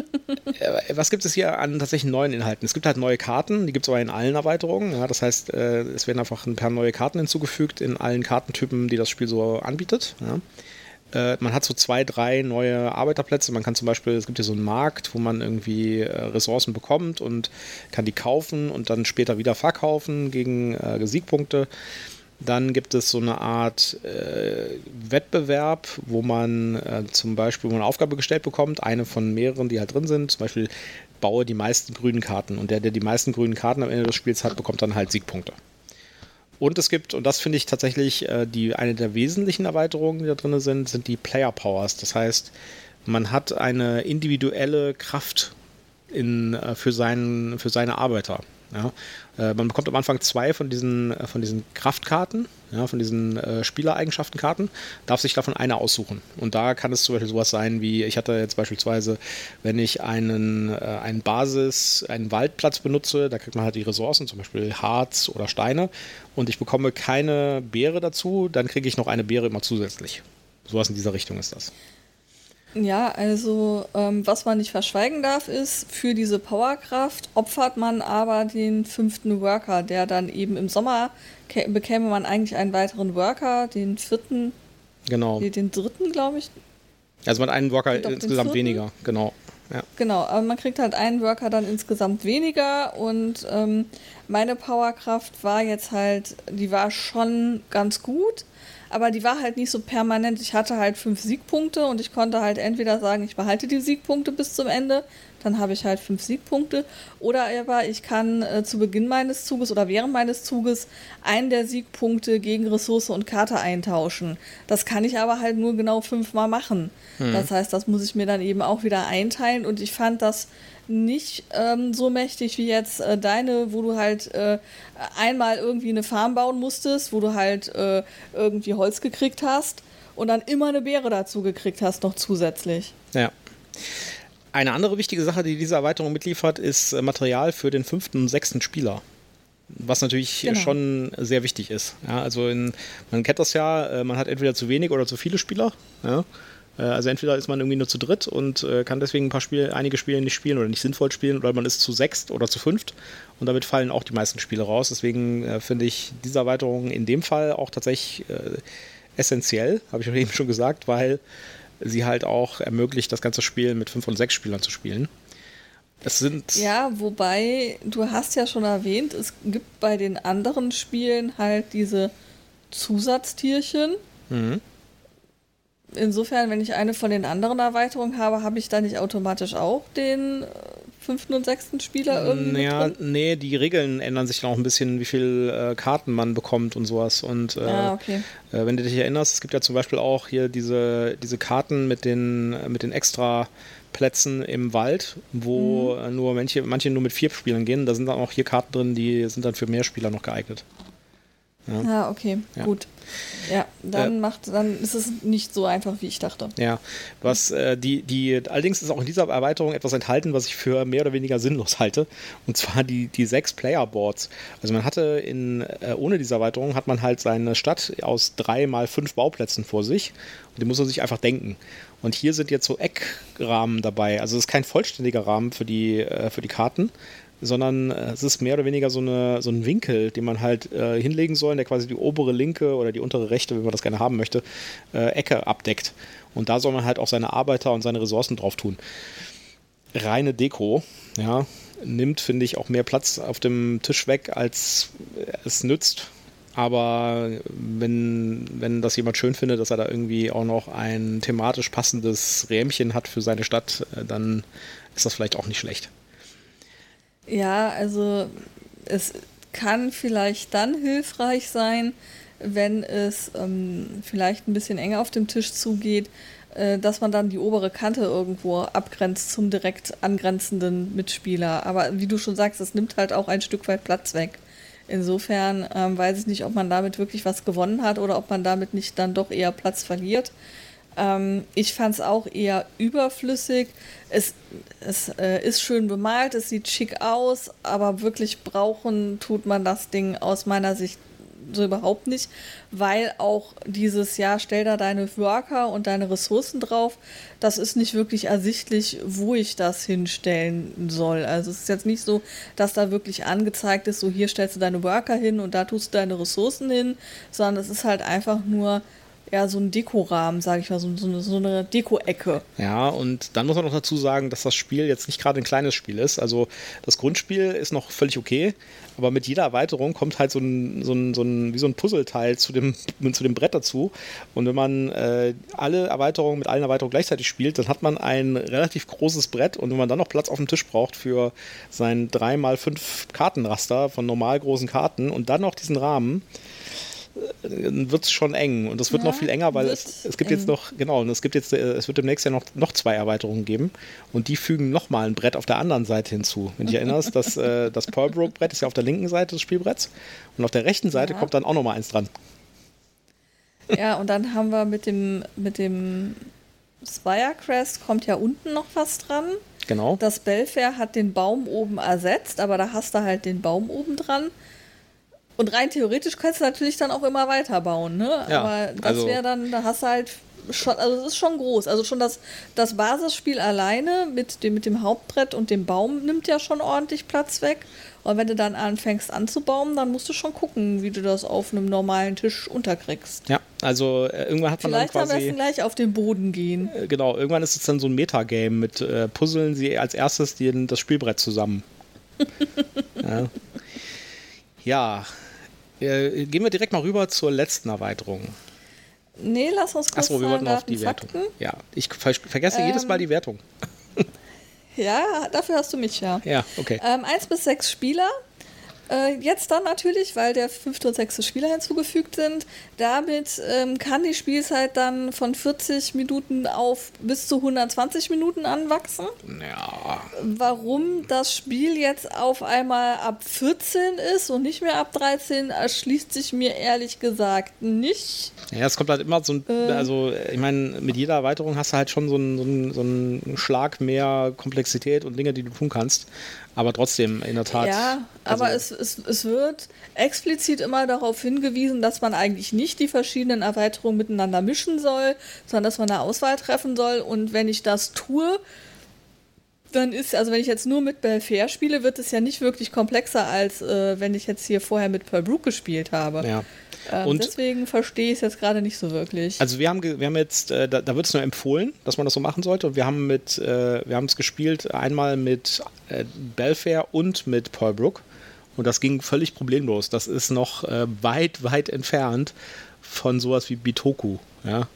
Speaker 1: äh, was gibt es hier an tatsächlich neuen Inhalten? Es gibt halt neue Karten, die gibt es aber in allen Erweiterungen. Ja, das heißt, äh, es werden einfach ein paar neue Karten hinzugefügt in allen Kartentypen, die das Spiel so anbietet. Ja. Äh, man hat so zwei, drei neue Arbeiterplätze. Man kann zum Beispiel, es gibt hier so einen Markt, wo man irgendwie Ressourcen bekommt und kann die kaufen und dann später wieder verkaufen gegen Siegpunkte. Dann gibt es so eine Art äh, Wettbewerb, wo man äh, zum Beispiel eine Aufgabe gestellt bekommt, eine von mehreren, die halt drin sind. Zum Beispiel baue die meisten grünen Karten. Und der, der die meisten grünen Karten am Ende des Spiels hat, bekommt dann halt Siegpunkte. Und es gibt, und das finde ich tatsächlich äh, die, eine der wesentlichen Erweiterungen, die da drin sind, sind die Player Powers. Das heißt, man hat eine individuelle Kraft in, äh, für, seinen, für seine Arbeiter. Ja? Äh, man bekommt am Anfang zwei von diesen, äh, von diesen Kraftkarten, ja, von diesen äh, Spielereigenschaftenkarten, darf sich davon eine aussuchen. Und da kann es zum Beispiel sowas sein wie, ich hatte jetzt beispielsweise, wenn ich einen, äh, einen Basis, einen Waldplatz benutze, da kriegt man halt die Ressourcen, zum Beispiel Harz oder Steine, und ich bekomme keine Beere dazu, dann kriege ich noch eine Beere immer zusätzlich. Sowas in dieser Richtung ist das.
Speaker 2: Ja, also ähm, was man nicht verschweigen darf, ist, für diese Powerkraft opfert man aber den fünften Worker, der dann eben im Sommer bekäme man eigentlich einen weiteren Worker, den vierten.
Speaker 1: Genau.
Speaker 2: Den dritten, glaube ich.
Speaker 1: Also man hat einen Worker insgesamt weniger, genau.
Speaker 2: Ja. Genau, aber man kriegt halt einen Worker dann insgesamt weniger und ähm, meine Powerkraft war jetzt halt, die war schon ganz gut, aber die war halt nicht so permanent. Ich hatte halt fünf Siegpunkte und ich konnte halt entweder sagen, ich behalte die Siegpunkte bis zum Ende, dann habe ich halt fünf Siegpunkte. Oder aber ich kann äh, zu Beginn meines Zuges oder während meines Zuges einen der Siegpunkte gegen Ressource und Karte eintauschen. Das kann ich aber halt nur genau fünfmal machen. Hm. Das heißt, das muss ich mir dann eben auch wieder einteilen und ich fand das nicht ähm, so mächtig wie jetzt äh, deine, wo du halt äh, einmal irgendwie eine Farm bauen musstest, wo du halt äh, irgendwie Holz gekriegt hast und dann immer eine Beere dazu gekriegt hast, noch zusätzlich.
Speaker 1: Ja. Eine andere wichtige Sache, die diese Erweiterung mitliefert, ist äh, Material für den fünften und sechsten Spieler. Was natürlich genau. schon sehr wichtig ist. Ja, also in, man kennt das ja, äh, man hat entweder zu wenig oder zu viele Spieler. Ja. Äh, also entweder ist man irgendwie nur zu dritt und äh, kann deswegen ein paar Spiele, einige Spiele nicht spielen oder nicht sinnvoll spielen, oder man ist zu sechst oder zu fünft und damit fallen auch die meisten Spiele raus. Deswegen äh, finde ich diese Erweiterung in dem Fall auch tatsächlich essentiell, habe ich eben schon gesagt, weil sie halt auch ermöglicht, das ganze Spiel mit fünf und sechs Spielern zu spielen.
Speaker 2: Es sind ja, wobei du hast ja schon erwähnt, es gibt bei den anderen Spielen halt diese Zusatztierchen. Mhm insofern, wenn ich eine von den anderen Erweiterungen habe, habe ich da nicht automatisch auch den äh, fünften und sechsten Spieler irgendwie?
Speaker 1: Naja, nee, die Regeln ändern sich dann auch ein bisschen, wie viele äh, Karten man bekommt und sowas. Und äh, ah, okay. äh, wenn du dich erinnerst, es gibt ja zum Beispiel auch hier diese, diese Karten mit den, äh, mit den extra Plätzen im Wald, wo mhm. nur manche, manche nur mit vier Spielern gehen. Da sind dann auch hier Karten drin, die sind dann für mehr Spieler noch geeignet.
Speaker 2: Ja, ah, okay, ja. gut. Ja, dann äh, macht, dann ist es nicht so einfach, wie ich dachte.
Speaker 1: Ja, was äh, die, die, allerdings ist auch in dieser Erweiterung etwas enthalten, was ich für mehr oder weniger sinnlos halte. Und zwar die, die sechs Player-Boards. Also man hatte in, äh, ohne diese Erweiterung hat man halt seine Stadt aus drei mal fünf Bauplätzen vor sich. Und die muss man sich einfach denken. Und hier sind jetzt so Eckrahmen dabei. Also es ist kein vollständiger Rahmen für die, äh, für die Karten, sondern äh, es ist mehr oder weniger so, eine, so ein Winkel, den man halt äh, hinlegen soll, der quasi die obere linke oder die untere rechte, wenn man das gerne haben möchte, äh, Ecke abdeckt. Und da soll man halt auch seine Arbeiter und seine Ressourcen drauf tun. Reine Deko, ja, nimmt, finde ich, auch mehr Platz auf dem Tisch weg, als es nützt. Aber wenn, wenn das jemand schön findet, dass er da irgendwie auch noch ein thematisch passendes Rähmchen hat für seine Stadt, äh, dann ist das vielleicht auch nicht schlecht.
Speaker 2: Ja, also es kann vielleicht dann hilfreich sein, wenn es ähm, vielleicht ein bisschen enger auf dem Tisch zugeht, äh, dass man dann die obere Kante irgendwo abgrenzt zum direkt angrenzenden Mitspieler. Aber wie du schon sagst, es nimmt halt auch ein Stück weit Platz weg. Insofern ähm, weiß ich nicht, ob man damit wirklich was gewonnen hat oder ob man damit nicht dann doch eher Platz verliert. Ähm, ich fand es auch eher überflüssig. Es, es äh, ist schön bemalt, es sieht schick aus, aber wirklich brauchen tut man das Ding aus meiner Sicht so überhaupt nicht, weil auch dieses Jahr stell da deine Worker und deine Ressourcen drauf, das ist nicht wirklich ersichtlich, wo ich das hinstellen soll. Also es ist jetzt nicht so, dass da wirklich angezeigt ist, so hier stellst du deine Worker hin und da tust du deine Ressourcen hin, sondern es ist halt einfach nur ja, so ein Dekorahmen, sage ich mal, so, so, so eine Deko-Ecke.
Speaker 1: Ja, und dann muss man noch dazu sagen, dass das Spiel jetzt nicht gerade ein kleines Spiel ist. Also das Grundspiel ist noch völlig okay, aber mit jeder Erweiterung kommt halt so ein, so ein, so ein wie so ein Puzzleteil zu dem, zu dem Brett dazu. Und wenn man äh, alle Erweiterungen mit allen Erweiterungen gleichzeitig spielt, dann hat man ein relativ großes Brett und wenn man dann noch Platz auf dem Tisch braucht für sein 3x5 Kartenraster von normal großen Karten und dann noch diesen Rahmen, wird es schon eng und es wird ja, noch viel enger, weil es, es gibt eng. jetzt noch, genau, und es gibt jetzt, äh, es wird demnächst ja noch, noch zwei Erweiterungen geben und die fügen nochmal ein Brett auf der anderen Seite hinzu. Wenn du dich erinnerst, das, äh, das Pearlbrook-Brett ist ja auf der linken Seite des Spielbretts und auf der rechten Seite ja. kommt dann auch nochmal eins dran.
Speaker 2: Ja, und dann haben wir mit dem, mit dem Spire Crest kommt ja unten noch was dran.
Speaker 1: Genau.
Speaker 2: Das Belfair hat den Baum oben ersetzt, aber da hast du halt den Baum oben dran. Und rein theoretisch kannst du natürlich dann auch immer weiterbauen, ne? Ja, Aber das also wäre dann, da hast du halt schon, also es ist schon groß. Also schon das, das Basisspiel alleine mit dem, mit dem Hauptbrett und dem Baum nimmt ja schon ordentlich Platz weg. Und wenn du dann anfängst anzubauen, dann musst du schon gucken, wie du das auf einem normalen Tisch unterkriegst.
Speaker 1: Ja, also äh, irgendwann hat man
Speaker 2: Vielleicht
Speaker 1: dann quasi...
Speaker 2: am besten gleich auf den Boden gehen.
Speaker 1: Äh, genau, irgendwann ist es dann so ein Metagame mit äh, Puzzeln sie als erstes die, das Spielbrett zusammen. ja. ja, äh, gehen wir direkt mal rüber zur letzten Erweiterung.
Speaker 2: Nee, lass uns kurz
Speaker 1: Achso, wir wollten noch auf die Wertung. Ja, ich ver vergesse ähm, jedes Mal die Wertung.
Speaker 2: ja, dafür hast du mich ja.
Speaker 1: Ja, okay.
Speaker 2: Ähm, eins bis sechs Spieler, äh, jetzt dann natürlich, weil der fünfte und sechste Spieler hinzugefügt sind. Damit ähm, kann die Spielzeit dann von 40 Minuten auf bis zu 120 Minuten anwachsen.
Speaker 1: Ja.
Speaker 2: Warum das Spiel jetzt auf einmal ab 14 ist und nicht mehr ab 13, erschließt sich mir ehrlich gesagt nicht.
Speaker 1: Ja, es kommt halt immer so ein, äh, also ich meine, mit jeder Erweiterung hast du halt schon so einen, so, einen, so einen Schlag mehr Komplexität und Dinge, die du tun kannst. Aber trotzdem, in der Tat.
Speaker 2: Ja, aber also es, es, es wird explizit immer darauf hingewiesen, dass man eigentlich nicht die verschiedenen Erweiterungen miteinander mischen soll, sondern dass man eine Auswahl treffen soll. Und wenn ich das tue, dann ist, also wenn ich jetzt nur mit Belfair spiele, wird es ja nicht wirklich komplexer, als äh, wenn ich jetzt hier vorher mit Pearl Brook gespielt habe.
Speaker 1: Ja.
Speaker 2: Ähm, und deswegen verstehe ich es jetzt gerade nicht so wirklich.
Speaker 1: Also wir haben, wir haben jetzt, äh, da, da wird es nur empfohlen, dass man das so machen sollte. Und wir haben mit, äh, wir haben es gespielt einmal mit äh, Belfair und mit Pearl Brook. Und das ging völlig problemlos. Das ist noch äh, weit, weit entfernt von sowas wie Bitoku. Ja.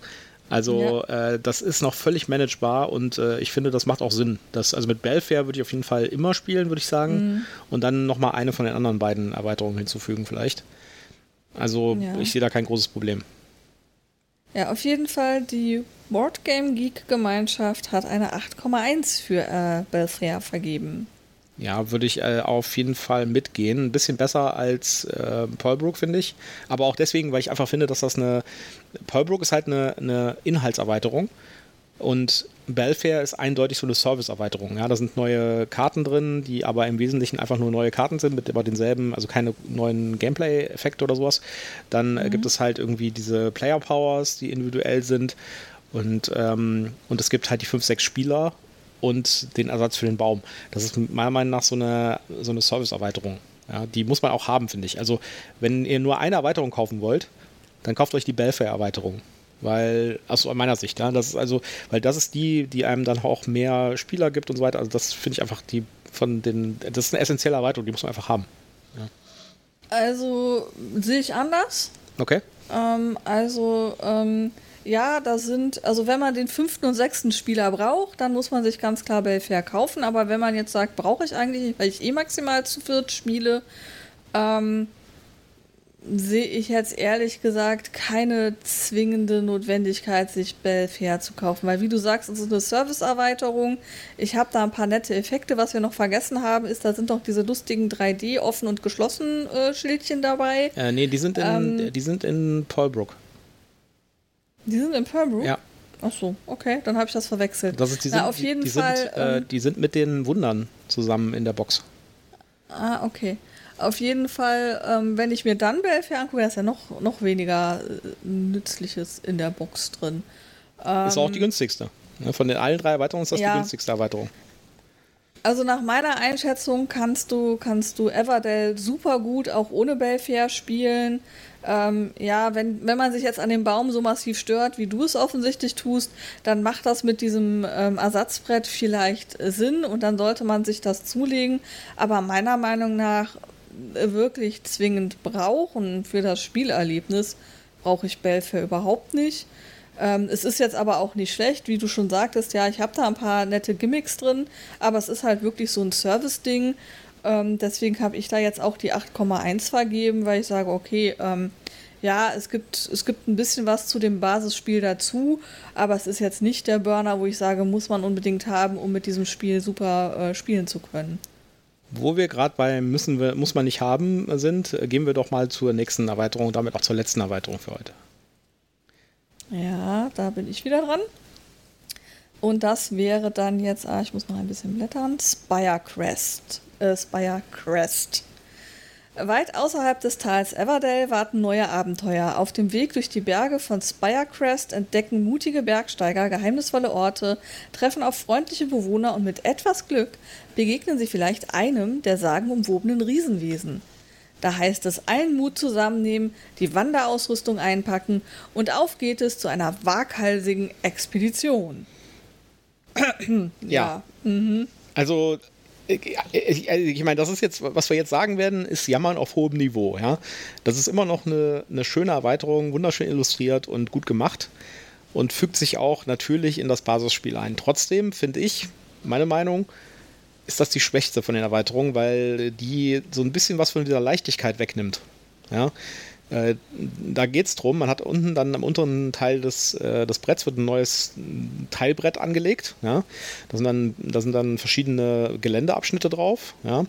Speaker 1: Also ja. äh, das ist noch völlig managebar und äh, ich finde, das macht auch Sinn. Das, also mit Belfair würde ich auf jeden Fall immer spielen, würde ich sagen. Mhm. Und dann nochmal eine von den anderen beiden Erweiterungen hinzufügen vielleicht. Also ja. ich sehe da kein großes Problem.
Speaker 2: Ja, auf jeden Fall, die Boardgame Geek Gemeinschaft hat eine 8,1 für äh, Belfair vergeben.
Speaker 1: Ja, würde ich äh, auf jeden Fall mitgehen. Ein bisschen besser als äh, Pearlbrook, finde ich. Aber auch deswegen, weil ich einfach finde, dass das eine. Pearlbrook ist halt eine, eine Inhaltserweiterung. Und Belfair ist eindeutig so eine Service-Erweiterung. Ja, da sind neue Karten drin, die aber im Wesentlichen einfach nur neue Karten sind, mit aber denselben, also keine neuen Gameplay-Effekte oder sowas. Dann mhm. gibt es halt irgendwie diese Player-Powers, die individuell sind. Und, ähm, und es gibt halt die fünf, sechs Spieler und den Ersatz für den Baum. Das ist meiner Meinung nach so eine, so eine Service-Erweiterung. Ja, die muss man auch haben, finde ich. Also, wenn ihr nur eine Erweiterung kaufen wollt, dann kauft euch die Belfair-Erweiterung. Weil, also aus meiner Sicht, ja, das ist also, weil das ist die, die einem dann auch mehr Spieler gibt und so weiter. Also, das finde ich einfach die von den, das ist eine essentielle Erweiterung, die muss man einfach haben. Ja.
Speaker 2: Also, sehe ich anders.
Speaker 1: Okay.
Speaker 2: Ähm, also, ähm, ja, da sind, also wenn man den fünften und sechsten Spieler braucht, dann muss man sich ganz klar Belfair kaufen. Aber wenn man jetzt sagt, brauche ich eigentlich, weil ich eh maximal zu viert spiele, ähm, sehe ich jetzt ehrlich gesagt keine zwingende Notwendigkeit, sich Belfair zu kaufen. Weil wie du sagst, es ist eine Serviceerweiterung. Ich habe da ein paar nette Effekte. Was wir noch vergessen haben, ist, da sind noch diese lustigen 3D offen und geschlossen äh, Schildchen dabei.
Speaker 1: Äh, nee, die sind in, ähm, die sind in Paulbrook.
Speaker 2: Die sind in Perbrook?
Speaker 1: Ja.
Speaker 2: Ach so, okay, dann habe ich das verwechselt.
Speaker 1: Das ist, die sind, Na, auf jeden die, die Fall. Sind, äh, ähm, die sind mit den Wundern zusammen in der Box.
Speaker 2: Ah, okay. Auf jeden Fall, ähm, wenn ich mir dann Belfair angucke, ist ja noch, noch weniger äh, Nützliches in der Box drin.
Speaker 1: Ähm, ist auch die ähm, günstigste. Ja, von den allen drei Erweiterungen ist das ja. die günstigste Erweiterung.
Speaker 2: Also nach meiner Einschätzung kannst du, kannst du Everdell super gut auch ohne Belfair spielen. Ähm, ja, wenn, wenn man sich jetzt an dem Baum so massiv stört, wie du es offensichtlich tust, dann macht das mit diesem ähm, Ersatzbrett vielleicht Sinn und dann sollte man sich das zulegen. Aber meiner Meinung nach äh, wirklich zwingend brauchen für das Spielerlebnis brauche ich Belfair überhaupt nicht. Ähm, es ist jetzt aber auch nicht schlecht, wie du schon sagtest, ja, ich habe da ein paar nette Gimmicks drin, aber es ist halt wirklich so ein Service-Ding. Ähm, deswegen habe ich da jetzt auch die 8,1 vergeben, weil ich sage, okay, ähm, ja, es gibt, es gibt ein bisschen was zu dem Basisspiel dazu, aber es ist jetzt nicht der Burner, wo ich sage, muss man unbedingt haben, um mit diesem Spiel super äh, spielen zu können.
Speaker 1: Wo wir gerade bei müssen wir, muss man nicht haben sind, äh, gehen wir doch mal zur nächsten Erweiterung und damit auch zur letzten Erweiterung für heute.
Speaker 2: Ja, da bin ich wieder dran. Und das wäre dann jetzt, ah, ich muss noch ein bisschen blättern, Spire Crest. Äh, Spire Crest. Weit außerhalb des Tals Everdale warten neue Abenteuer. Auf dem Weg durch die Berge von Spirecrest entdecken mutige Bergsteiger geheimnisvolle Orte, treffen auf freundliche Bewohner und mit etwas Glück begegnen sie vielleicht einem der sagenumwobenen Riesenwesen. Da heißt es allen Mut zusammennehmen, die Wanderausrüstung einpacken und auf geht es zu einer waghalsigen Expedition.
Speaker 1: ja. ja. Mhm. Also ich, meine, das ist jetzt, was wir jetzt sagen werden, ist Jammern auf hohem Niveau. Ja? Das ist immer noch eine, eine schöne Erweiterung, wunderschön illustriert und gut gemacht und fügt sich auch natürlich in das Basisspiel ein. Trotzdem finde ich, meine Meinung, ist das die schwächste von den Erweiterungen, weil die so ein bisschen was von dieser Leichtigkeit wegnimmt. Ja? Äh, da geht es drum, man hat unten dann am unteren Teil des, äh, des Bretts wird ein neues Teilbrett angelegt. Ja? Da, sind dann, da sind dann verschiedene Geländeabschnitte drauf. Ja?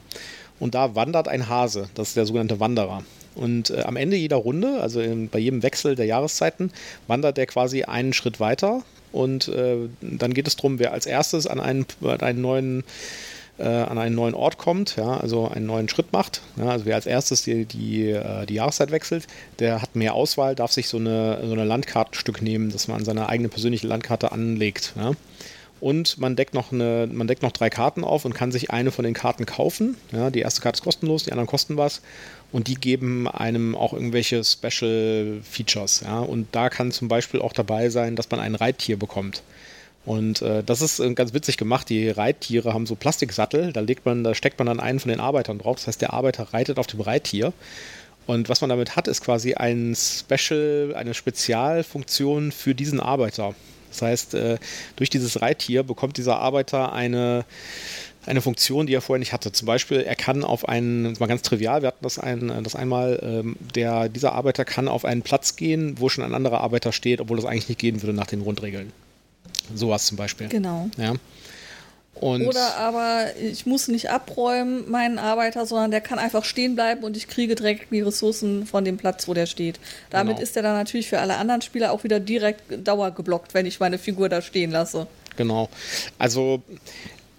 Speaker 1: Und da wandert ein Hase, das ist der sogenannte Wanderer. Und äh, am Ende jeder Runde, also in, bei jedem Wechsel der Jahreszeiten, wandert der quasi einen Schritt weiter. Und äh, dann geht es darum, wer als erstes an einen, an einen neuen äh, an einen neuen Ort kommt, ja, also einen neuen Schritt macht. Ja, also wer als erstes die, die, äh, die Jahreszeit wechselt, der hat mehr Auswahl, darf sich so eine, so eine Landkartenstück nehmen, das man an seine eigene persönliche Landkarte anlegt. Ja. Und man deckt, noch eine, man deckt noch drei Karten auf und kann sich eine von den Karten kaufen. Ja, die erste Karte ist kostenlos, die anderen kosten was. Und die geben einem auch irgendwelche Special Features. Ja. Und da kann zum Beispiel auch dabei sein, dass man ein Reittier bekommt. Und äh, das ist äh, ganz witzig gemacht. Die Reittiere haben so Plastiksattel, da legt man, da steckt man dann einen von den Arbeitern drauf. Das heißt, der Arbeiter reitet auf dem Reittier. Und was man damit hat, ist quasi ein Special, eine Spezialfunktion für diesen Arbeiter. Das heißt, äh, durch dieses Reittier bekommt dieser Arbeiter eine, eine Funktion, die er vorher nicht hatte. Zum Beispiel, er kann auf einen, mal ganz trivial, wir hatten das, ein, das einmal, ähm, der, dieser Arbeiter kann auf einen Platz gehen, wo schon ein anderer Arbeiter steht, obwohl das eigentlich nicht gehen würde nach den Grundregeln. Sowas zum Beispiel.
Speaker 2: Genau.
Speaker 1: Ja.
Speaker 2: Und Oder aber ich muss nicht abräumen, meinen Arbeiter, sondern der kann einfach stehen bleiben und ich kriege direkt die Ressourcen von dem Platz, wo der steht. Damit genau. ist er dann natürlich für alle anderen Spieler auch wieder direkt dauergeblockt, wenn ich meine Figur da stehen lasse.
Speaker 1: Genau. Also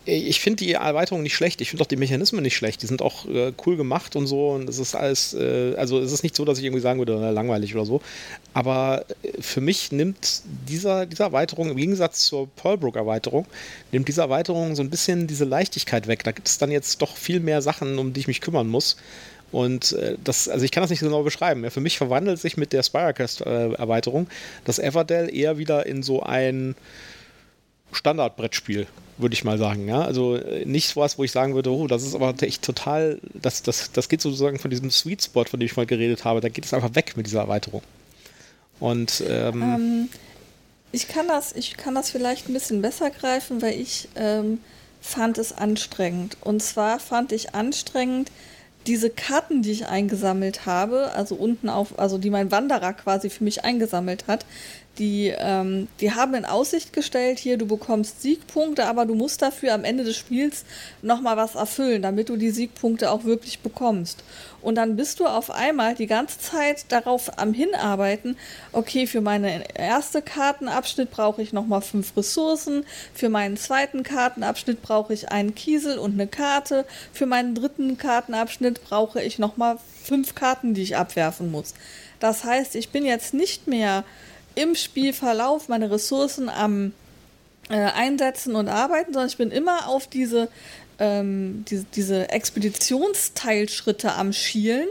Speaker 1: ich finde die Erweiterung nicht schlecht. Ich finde auch die Mechanismen nicht schlecht. Die sind auch äh, cool gemacht und so. Und es ist alles, äh, also es ist nicht so, dass ich irgendwie sagen würde, langweilig oder so. Aber äh, für mich nimmt dieser, diese Erweiterung im Gegensatz zur Pearlbrook-Erweiterung, nimmt diese Erweiterung so ein bisschen diese Leichtigkeit weg. Da gibt es dann jetzt doch viel mehr Sachen, um die ich mich kümmern muss. Und äh, das, also ich kann das nicht so genau beschreiben. Ja, für mich verwandelt sich mit der Spirecast-Erweiterung das Everdell eher wieder in so ein Standardbrettspiel würde ich mal sagen. Ja? Also äh, nicht was, wo ich sagen würde, oh, das ist aber echt total, das, das, das geht sozusagen von diesem Sweet Spot, von dem ich mal geredet habe, da geht es einfach weg mit dieser Erweiterung. Und ähm, ähm,
Speaker 2: ich kann das, ich kann das vielleicht ein bisschen besser greifen, weil ich ähm, fand es anstrengend. Und zwar fand ich anstrengend, diese Karten, die ich eingesammelt habe, also unten auf, also die mein Wanderer quasi für mich eingesammelt hat, die, ähm, die haben in Aussicht gestellt, hier, du bekommst Siegpunkte, aber du musst dafür am Ende des Spiels nochmal was erfüllen, damit du die Siegpunkte auch wirklich bekommst. Und dann bist du auf einmal die ganze Zeit darauf am Hinarbeiten, okay, für meinen ersten Kartenabschnitt brauche ich nochmal fünf Ressourcen, für meinen zweiten Kartenabschnitt brauche ich einen Kiesel und eine Karte, für meinen dritten Kartenabschnitt brauche ich nochmal fünf Karten, die ich abwerfen muss. Das heißt, ich bin jetzt nicht mehr im Spielverlauf meine Ressourcen am äh, Einsetzen und Arbeiten, sondern ich bin immer auf diese ähm, die, diese Expeditionsteilschritte am Schielen.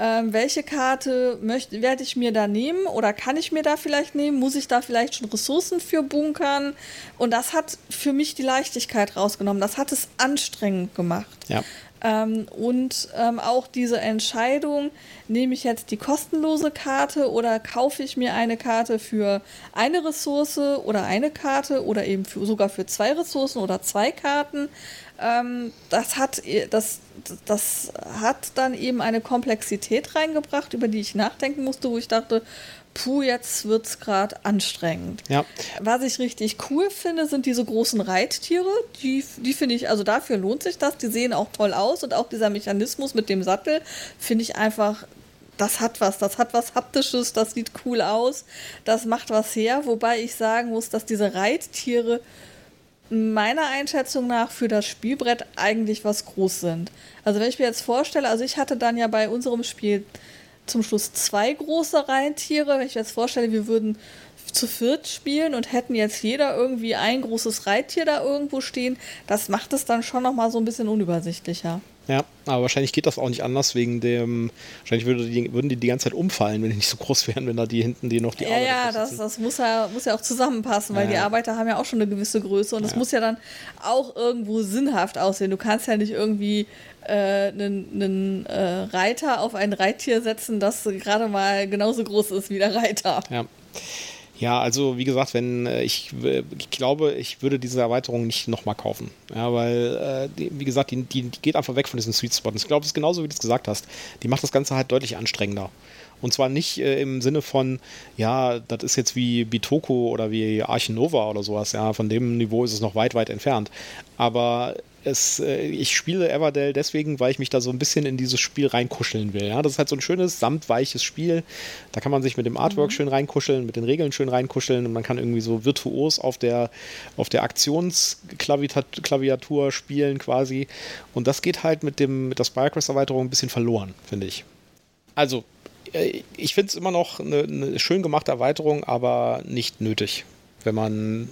Speaker 2: Ähm, welche Karte möchte, werde ich mir da nehmen oder kann ich mir da vielleicht nehmen? Muss ich da vielleicht schon Ressourcen für bunkern? Und das hat für mich die Leichtigkeit rausgenommen. Das hat es anstrengend gemacht.
Speaker 1: Ja.
Speaker 2: Ähm, und ähm, auch diese Entscheidung, nehme ich jetzt die kostenlose Karte oder kaufe ich mir eine Karte für eine Ressource oder eine Karte oder eben für, sogar für zwei Ressourcen oder zwei Karten. Ähm, das, hat, das, das hat dann eben eine Komplexität reingebracht, über die ich nachdenken musste, wo ich dachte, puh, jetzt wird es gerade anstrengend.
Speaker 1: Ja.
Speaker 2: Was ich richtig cool finde, sind diese großen Reittiere. Die, die finde ich, also dafür lohnt sich das. Die sehen auch toll aus und auch dieser Mechanismus mit dem Sattel finde ich einfach, das hat was, das hat was Haptisches, das sieht cool aus, das macht was her. Wobei ich sagen muss, dass diese Reittiere meiner Einschätzung nach für das Spielbrett eigentlich was groß sind. Also wenn ich mir jetzt vorstelle, also ich hatte dann ja bei unserem Spiel zum Schluss zwei große Reittiere. Wenn ich mir jetzt vorstelle, wir würden zu viert spielen und hätten jetzt jeder irgendwie ein großes Reittier da irgendwo stehen, das macht es dann schon nochmal so ein bisschen unübersichtlicher.
Speaker 1: Ja, aber wahrscheinlich geht das auch nicht anders wegen dem. Wahrscheinlich würde die, würden die die ganze Zeit umfallen, wenn die nicht so groß wären, wenn da die hinten die noch die
Speaker 2: ja, Arbeiter Ja, das, das muss, ja, muss ja auch zusammenpassen, weil ja. die Arbeiter haben ja auch schon eine gewisse Größe und es muss ja dann auch irgendwo sinnhaft aussehen. Du kannst ja nicht irgendwie einen, einen äh, Reiter auf ein Reittier setzen, das gerade mal genauso groß ist wie der Reiter.
Speaker 1: Ja. Ja, also wie gesagt, wenn äh, ich, ich glaube, ich würde diese Erweiterung nicht nochmal kaufen. Ja, weil, äh, wie gesagt, die, die, die, geht einfach weg von diesem Sweet Spot. Ich glaube, es ist genauso, wie du es gesagt hast. Die macht das Ganze halt deutlich anstrengender. Und zwar nicht äh, im Sinne von, ja, das ist jetzt wie Bitoko oder wie Archinova oder sowas. Ja, von dem Niveau ist es noch weit, weit entfernt. Aber es, äh, ich spiele Everdell deswegen, weil ich mich da so ein bisschen in dieses Spiel reinkuscheln will. Ja? Das ist halt so ein schönes, samtweiches Spiel. Da kann man sich mit dem Artwork mhm. schön reinkuscheln, mit den Regeln schön reinkuscheln und man kann irgendwie so virtuos auf der, auf der Aktionsklaviatur spielen quasi. Und das geht halt mit, dem, mit der Spirecrest-Erweiterung ein bisschen verloren, finde ich. Also, äh, ich finde es immer noch eine, eine schön gemachte Erweiterung, aber nicht nötig, wenn man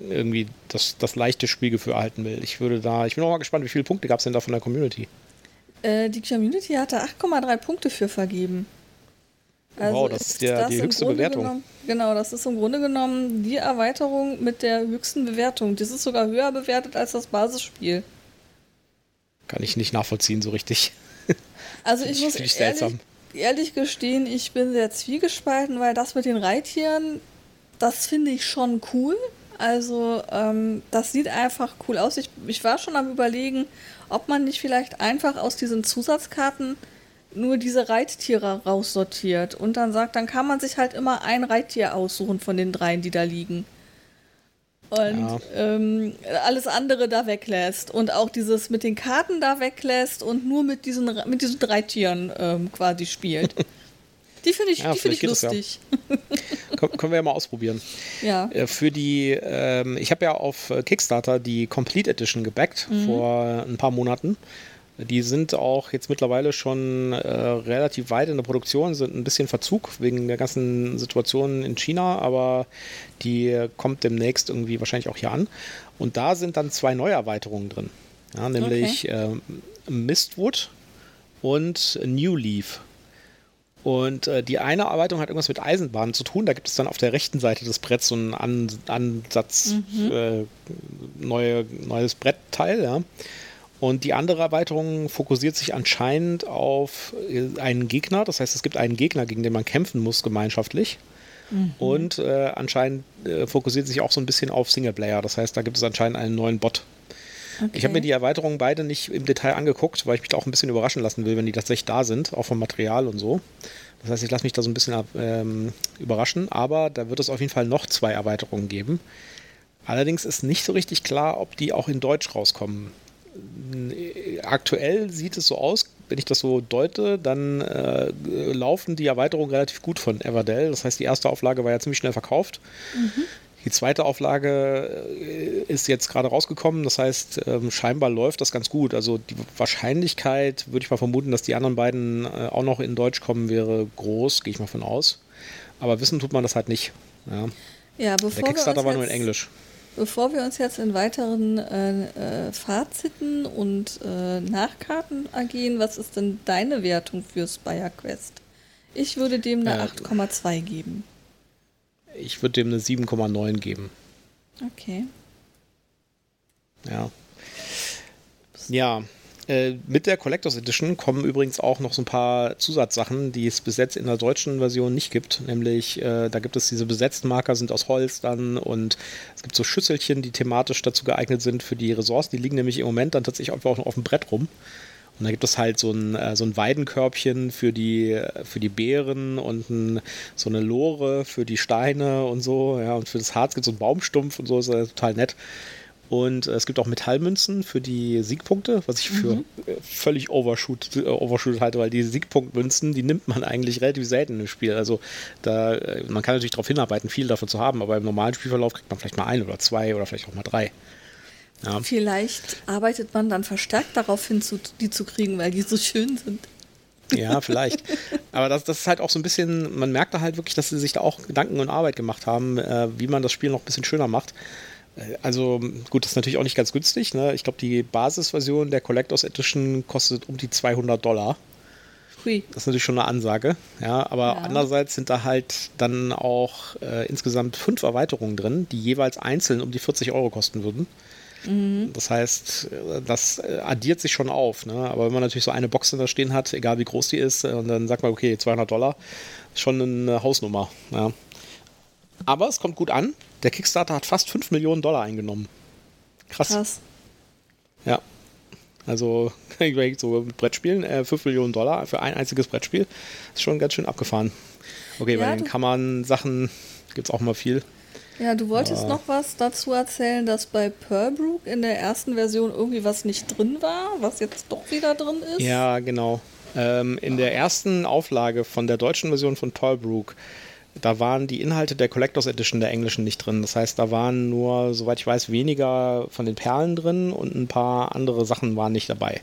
Speaker 1: irgendwie das, das leichte Spielgefühl erhalten will. Ich würde da, ich bin auch mal gespannt, wie viele Punkte gab es denn da von der Community?
Speaker 2: Äh, die Community hatte 8,3 Punkte für vergeben.
Speaker 1: Also wow, das ist ja die höchste Bewertung.
Speaker 2: Genommen, genau, das ist im Grunde genommen die Erweiterung mit der höchsten Bewertung. Das ist sogar höher bewertet als das Basisspiel.
Speaker 1: Kann ich nicht nachvollziehen so richtig.
Speaker 2: Also ich, ich muss ich ehrlich, ehrlich gestehen, ich bin sehr zwiegespalten, weil das mit den Reittieren, das finde ich schon cool. Also ähm, das sieht einfach cool aus. Ich, ich war schon am überlegen, ob man nicht vielleicht einfach aus diesen Zusatzkarten nur diese Reittiere raussortiert und dann sagt, dann kann man sich halt immer ein Reittier aussuchen von den dreien, die da liegen. Und ja. ähm, alles andere da weglässt. Und auch dieses mit den Karten da weglässt und nur mit diesen, mit diesen drei Tieren ähm, quasi spielt. Die finde ich, ja, find ich lustig.
Speaker 1: Ja. können wir ja mal ausprobieren.
Speaker 2: Ja.
Speaker 1: Äh, für die, ähm, ich habe ja auf äh, Kickstarter die Complete Edition gebackt mhm. vor ein paar Monaten. Die sind auch jetzt mittlerweile schon äh, relativ weit in der Produktion, sind ein bisschen Verzug wegen der ganzen Situation in China, aber die kommt demnächst irgendwie wahrscheinlich auch hier an. Und da sind dann zwei Neuerweiterungen drin. Ja, nämlich okay. äh, Mistwood und New Leaf. Und äh, die eine Erweiterung hat irgendwas mit Eisenbahnen zu tun. Da gibt es dann auf der rechten Seite des Bretts so einen An Ansatz, mhm. äh, neue, neues Brettteil. Ja. Und die andere Erweiterung fokussiert sich anscheinend auf äh, einen Gegner. Das heißt, es gibt einen Gegner, gegen den man kämpfen muss, gemeinschaftlich. Mhm. Und äh, anscheinend äh, fokussiert sich auch so ein bisschen auf Singleplayer. Das heißt, da gibt es anscheinend einen neuen Bot. Okay. Ich habe mir die Erweiterungen beide nicht im Detail angeguckt, weil ich mich da auch ein bisschen überraschen lassen will, wenn die tatsächlich da sind, auch vom Material und so. Das heißt, ich lasse mich da so ein bisschen ähm, überraschen, aber da wird es auf jeden Fall noch zwei Erweiterungen geben. Allerdings ist nicht so richtig klar, ob die auch in Deutsch rauskommen. Aktuell sieht es so aus, wenn ich das so deute, dann äh, laufen die Erweiterungen relativ gut von Everdell. Das heißt, die erste Auflage war ja ziemlich schnell verkauft. Mhm. Die zweite Auflage äh, ist jetzt gerade rausgekommen, das heißt, ähm, scheinbar läuft das ganz gut. Also die Wahrscheinlichkeit, würde ich mal vermuten, dass die anderen beiden äh, auch noch in Deutsch kommen, wäre groß, gehe ich mal von aus. Aber wissen tut man das halt nicht. Ja,
Speaker 2: ja
Speaker 1: bevor Der Kickstarter war nur in Englisch.
Speaker 2: Bevor wir uns jetzt in weiteren äh, äh, Faziten und äh, Nachkarten ergehen, was ist denn deine Wertung für Spire Quest? Ich würde dem eine 8,2 geben.
Speaker 1: Ich würde dem eine 7,9 geben.
Speaker 2: Okay.
Speaker 1: Ja. Ja, äh, mit der Collectors Edition kommen übrigens auch noch so ein paar Zusatzsachen, die es bis jetzt in der deutschen Version nicht gibt. Nämlich, äh, da gibt es diese besetzten Marker, sind aus Holz dann und es gibt so Schüsselchen, die thematisch dazu geeignet sind für die Ressourcen. Die liegen nämlich im Moment dann tatsächlich einfach auch noch auf dem Brett rum. Und da gibt es halt so ein, äh, so ein Weidenkörbchen für die, für die Beeren und ein, so eine Lore für die Steine und so. Ja, und für das Harz gibt es so einen Baumstumpf und so, ist ja total nett. Und äh, es gibt auch Metallmünzen für die Siegpunkte, was ich für mhm. völlig overshoot, äh, overshoot halte, weil die Siegpunktmünzen, die nimmt man eigentlich relativ selten im Spiel. Also da, äh, man kann natürlich darauf hinarbeiten, viel davon zu haben, aber im normalen Spielverlauf kriegt man vielleicht mal ein oder zwei oder vielleicht auch mal drei.
Speaker 2: Ja. Vielleicht arbeitet man dann verstärkt darauf hin, zu, die zu kriegen, weil die so schön sind.
Speaker 1: Ja, vielleicht. Aber das, das ist halt auch so ein bisschen, man merkt da halt wirklich, dass sie sich da auch Gedanken und Arbeit gemacht haben, äh, wie man das Spiel noch ein bisschen schöner macht. Also gut, das ist natürlich auch nicht ganz günstig. Ne? Ich glaube, die Basisversion der Collectors Edition kostet um die 200 Dollar. Hui. Das ist natürlich schon eine Ansage. Ja, aber ja. andererseits sind da halt dann auch äh, insgesamt fünf Erweiterungen drin, die jeweils einzeln um die 40 Euro kosten würden. Mhm. Das heißt, das addiert sich schon auf. Ne? Aber wenn man natürlich so eine Box da stehen hat, egal wie groß die ist, und dann sagt man, okay, 200 Dollar, ist schon eine Hausnummer. Ja. Aber es kommt gut an. Der Kickstarter hat fast 5 Millionen Dollar eingenommen. Krass. Krass. Ja. Also, so mit Brettspielen, äh, 5 Millionen Dollar für ein einziges Brettspiel, ist schon ganz schön abgefahren. Okay, ja, bei den Kammern-Sachen gibt es auch mal viel.
Speaker 2: Ja, du wolltest uh, noch was dazu erzählen, dass bei Pearlbrook in der ersten Version irgendwie was nicht drin war, was jetzt doch wieder drin ist.
Speaker 1: Ja, genau. Ähm, in der ersten Auflage von der deutschen Version von Pearlbrook da waren die Inhalte der Collectors Edition der englischen nicht drin. Das heißt, da waren nur, soweit ich weiß, weniger von den Perlen drin und ein paar andere Sachen waren nicht dabei.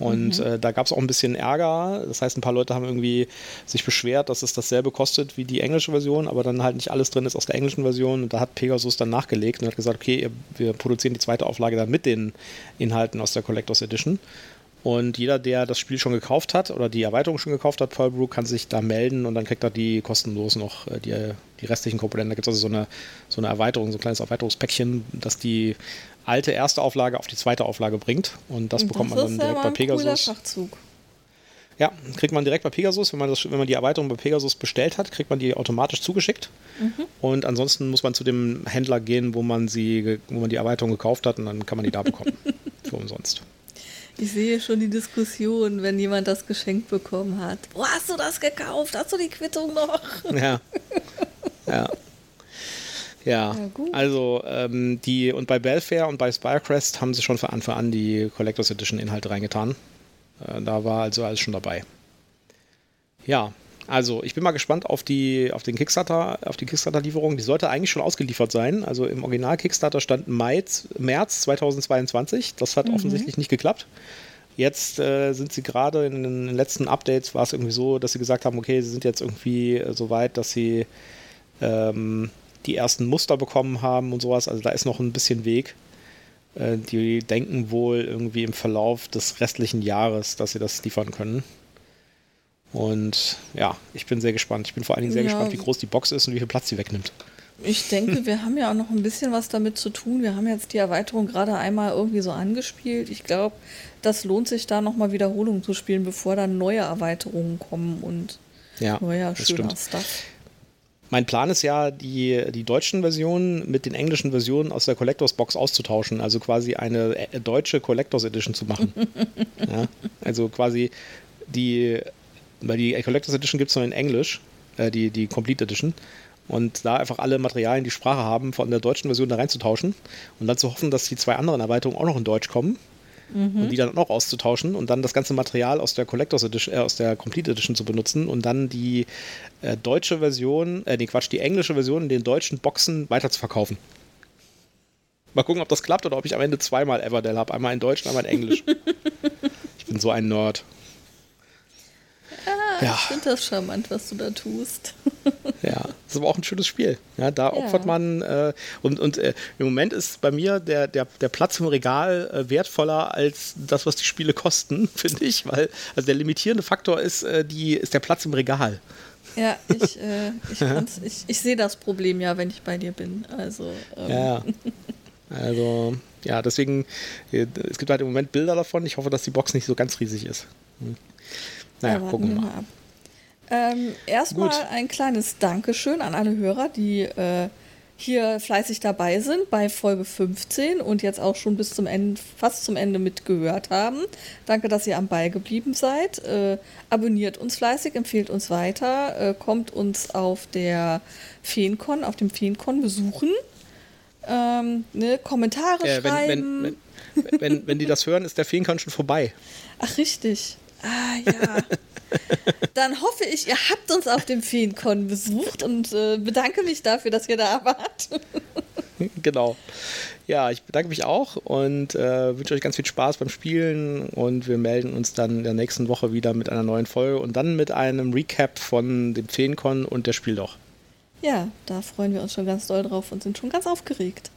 Speaker 1: Und mhm. äh, da gab es auch ein bisschen Ärger. Das heißt, ein paar Leute haben irgendwie sich beschwert, dass es dasselbe kostet wie die englische Version, aber dann halt nicht alles drin ist aus der englischen Version. Und da hat Pegasus dann nachgelegt und hat gesagt, okay, wir produzieren die zweite Auflage dann mit den Inhalten aus der Collectors Edition. Und jeder, der das Spiel schon gekauft hat oder die Erweiterung schon gekauft hat, Pearl Brew, kann sich da melden und dann kriegt er die kostenlos noch, äh, die, die restlichen Komponenten. Da gibt es also so eine, so eine Erweiterung, so ein kleines Erweiterungspäckchen, das die alte erste Auflage auf die zweite Auflage bringt. Und das, das bekommt man dann direkt bei Pegasus. Ja, kriegt man direkt bei Pegasus. Wenn man, das, wenn man die Erweiterung bei Pegasus bestellt hat, kriegt man die automatisch zugeschickt. Mhm. Und ansonsten muss man zu dem Händler gehen, wo man, sie, wo man die Erweiterung gekauft hat und dann kann man die da bekommen. Für umsonst.
Speaker 2: Ich sehe schon die Diskussion, wenn jemand das Geschenk bekommen hat. Wo hast du das gekauft? Hast du die Quittung noch?
Speaker 1: Ja. Ja. Ja, ja also ähm, die und bei Belfair und bei Spirecrest haben sie schon von Anfang an die Collectors Edition Inhalte reingetan. Äh, da war also alles schon dabei. Ja, also, ich bin mal gespannt auf die, auf den Kickstarter, auf die Kickstarter-Lieferung. Die sollte eigentlich schon ausgeliefert sein. Also im Original Kickstarter stand Mai, März 2022. Das hat mhm. offensichtlich nicht geklappt. Jetzt äh, sind sie gerade in den letzten Updates war es irgendwie so, dass sie gesagt haben, okay, sie sind jetzt irgendwie äh, so weit, dass sie ähm, die ersten Muster bekommen haben und sowas. Also da ist noch ein bisschen Weg. Äh, die denken wohl irgendwie im Verlauf des restlichen Jahres, dass sie das liefern können. Und ja, ich bin sehr gespannt. Ich bin vor allen Dingen sehr ja. gespannt, wie groß die Box ist und wie viel Platz sie wegnimmt.
Speaker 2: Ich denke, wir haben ja auch noch ein bisschen was damit zu tun. Wir haben jetzt die Erweiterung gerade einmal irgendwie so angespielt. Ich glaube, das lohnt sich da nochmal Wiederholungen zu spielen, bevor dann neue Erweiterungen kommen und
Speaker 1: ja, neuer schöner Stuff. Mein Plan ist ja, die, die deutschen Versionen mit den englischen Versionen aus der Collectors Box auszutauschen. Also quasi eine äh, deutsche Collectors Edition zu machen. ja, also quasi die weil die Collectors Edition gibt es nur in Englisch, äh, die, die Complete Edition. Und da einfach alle Materialien, die Sprache haben, von der deutschen Version da reinzutauschen und dann zu hoffen, dass die zwei anderen Erweiterungen auch noch in Deutsch kommen mhm. und die dann auch auszutauschen und dann das ganze Material aus der Collectors Edition, äh, aus der Complete Edition zu benutzen und dann die äh, deutsche Version, äh, nee Quatsch, die englische Version in den deutschen Boxen weiter zu verkaufen. Mal gucken, ob das klappt oder ob ich am Ende zweimal Everdell habe. Einmal in Deutsch und einmal in Englisch. ich bin so ein Nerd.
Speaker 2: Ja. ich finde das charmant, was du da tust.
Speaker 1: ja, das ist aber auch ein schönes Spiel. Ja, da opfert man äh, und, und äh, im Moment ist bei mir der, der, der Platz im Regal äh, wertvoller als das, was die Spiele kosten, finde ich, weil also der limitierende Faktor ist, äh, die, ist der Platz im Regal.
Speaker 2: Ja, ich, äh, ich, ich, ich sehe das Problem ja, wenn ich bei dir bin. Also,
Speaker 1: ähm. ja. Also, ja, deswegen, äh, es gibt halt im Moment Bilder davon. Ich hoffe, dass die Box nicht so ganz riesig ist. Hm. Naja, ja, gucken wir mal. mal
Speaker 2: ähm, erstmal ein kleines Dankeschön an alle Hörer, die äh, hier fleißig dabei sind bei Folge 15 und jetzt auch schon bis zum Ende, fast zum Ende mitgehört haben. Danke, dass ihr am Ball geblieben seid. Äh, abonniert uns fleißig, empfehlt uns weiter, äh, kommt uns auf der Feencon, auf dem Feencon besuchen. Ähm, ne, Kommentare äh, schreiben.
Speaker 1: Wenn, wenn, wenn, wenn, die das hören, ist der Feencon schon vorbei.
Speaker 2: Ach, richtig. Ah, ja. Dann hoffe ich, ihr habt uns auf dem Feencon besucht und äh, bedanke mich dafür, dass ihr da wart.
Speaker 1: genau. Ja, ich bedanke mich auch und äh, wünsche euch ganz viel Spaß beim Spielen und wir melden uns dann in der nächsten Woche wieder mit einer neuen Folge und dann mit einem Recap von dem Feencon und der Spiel doch.
Speaker 2: Ja, da freuen wir uns schon ganz doll drauf und sind schon ganz aufgeregt.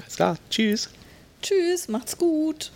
Speaker 1: Alles klar, tschüss.
Speaker 2: Tschüss, macht's gut.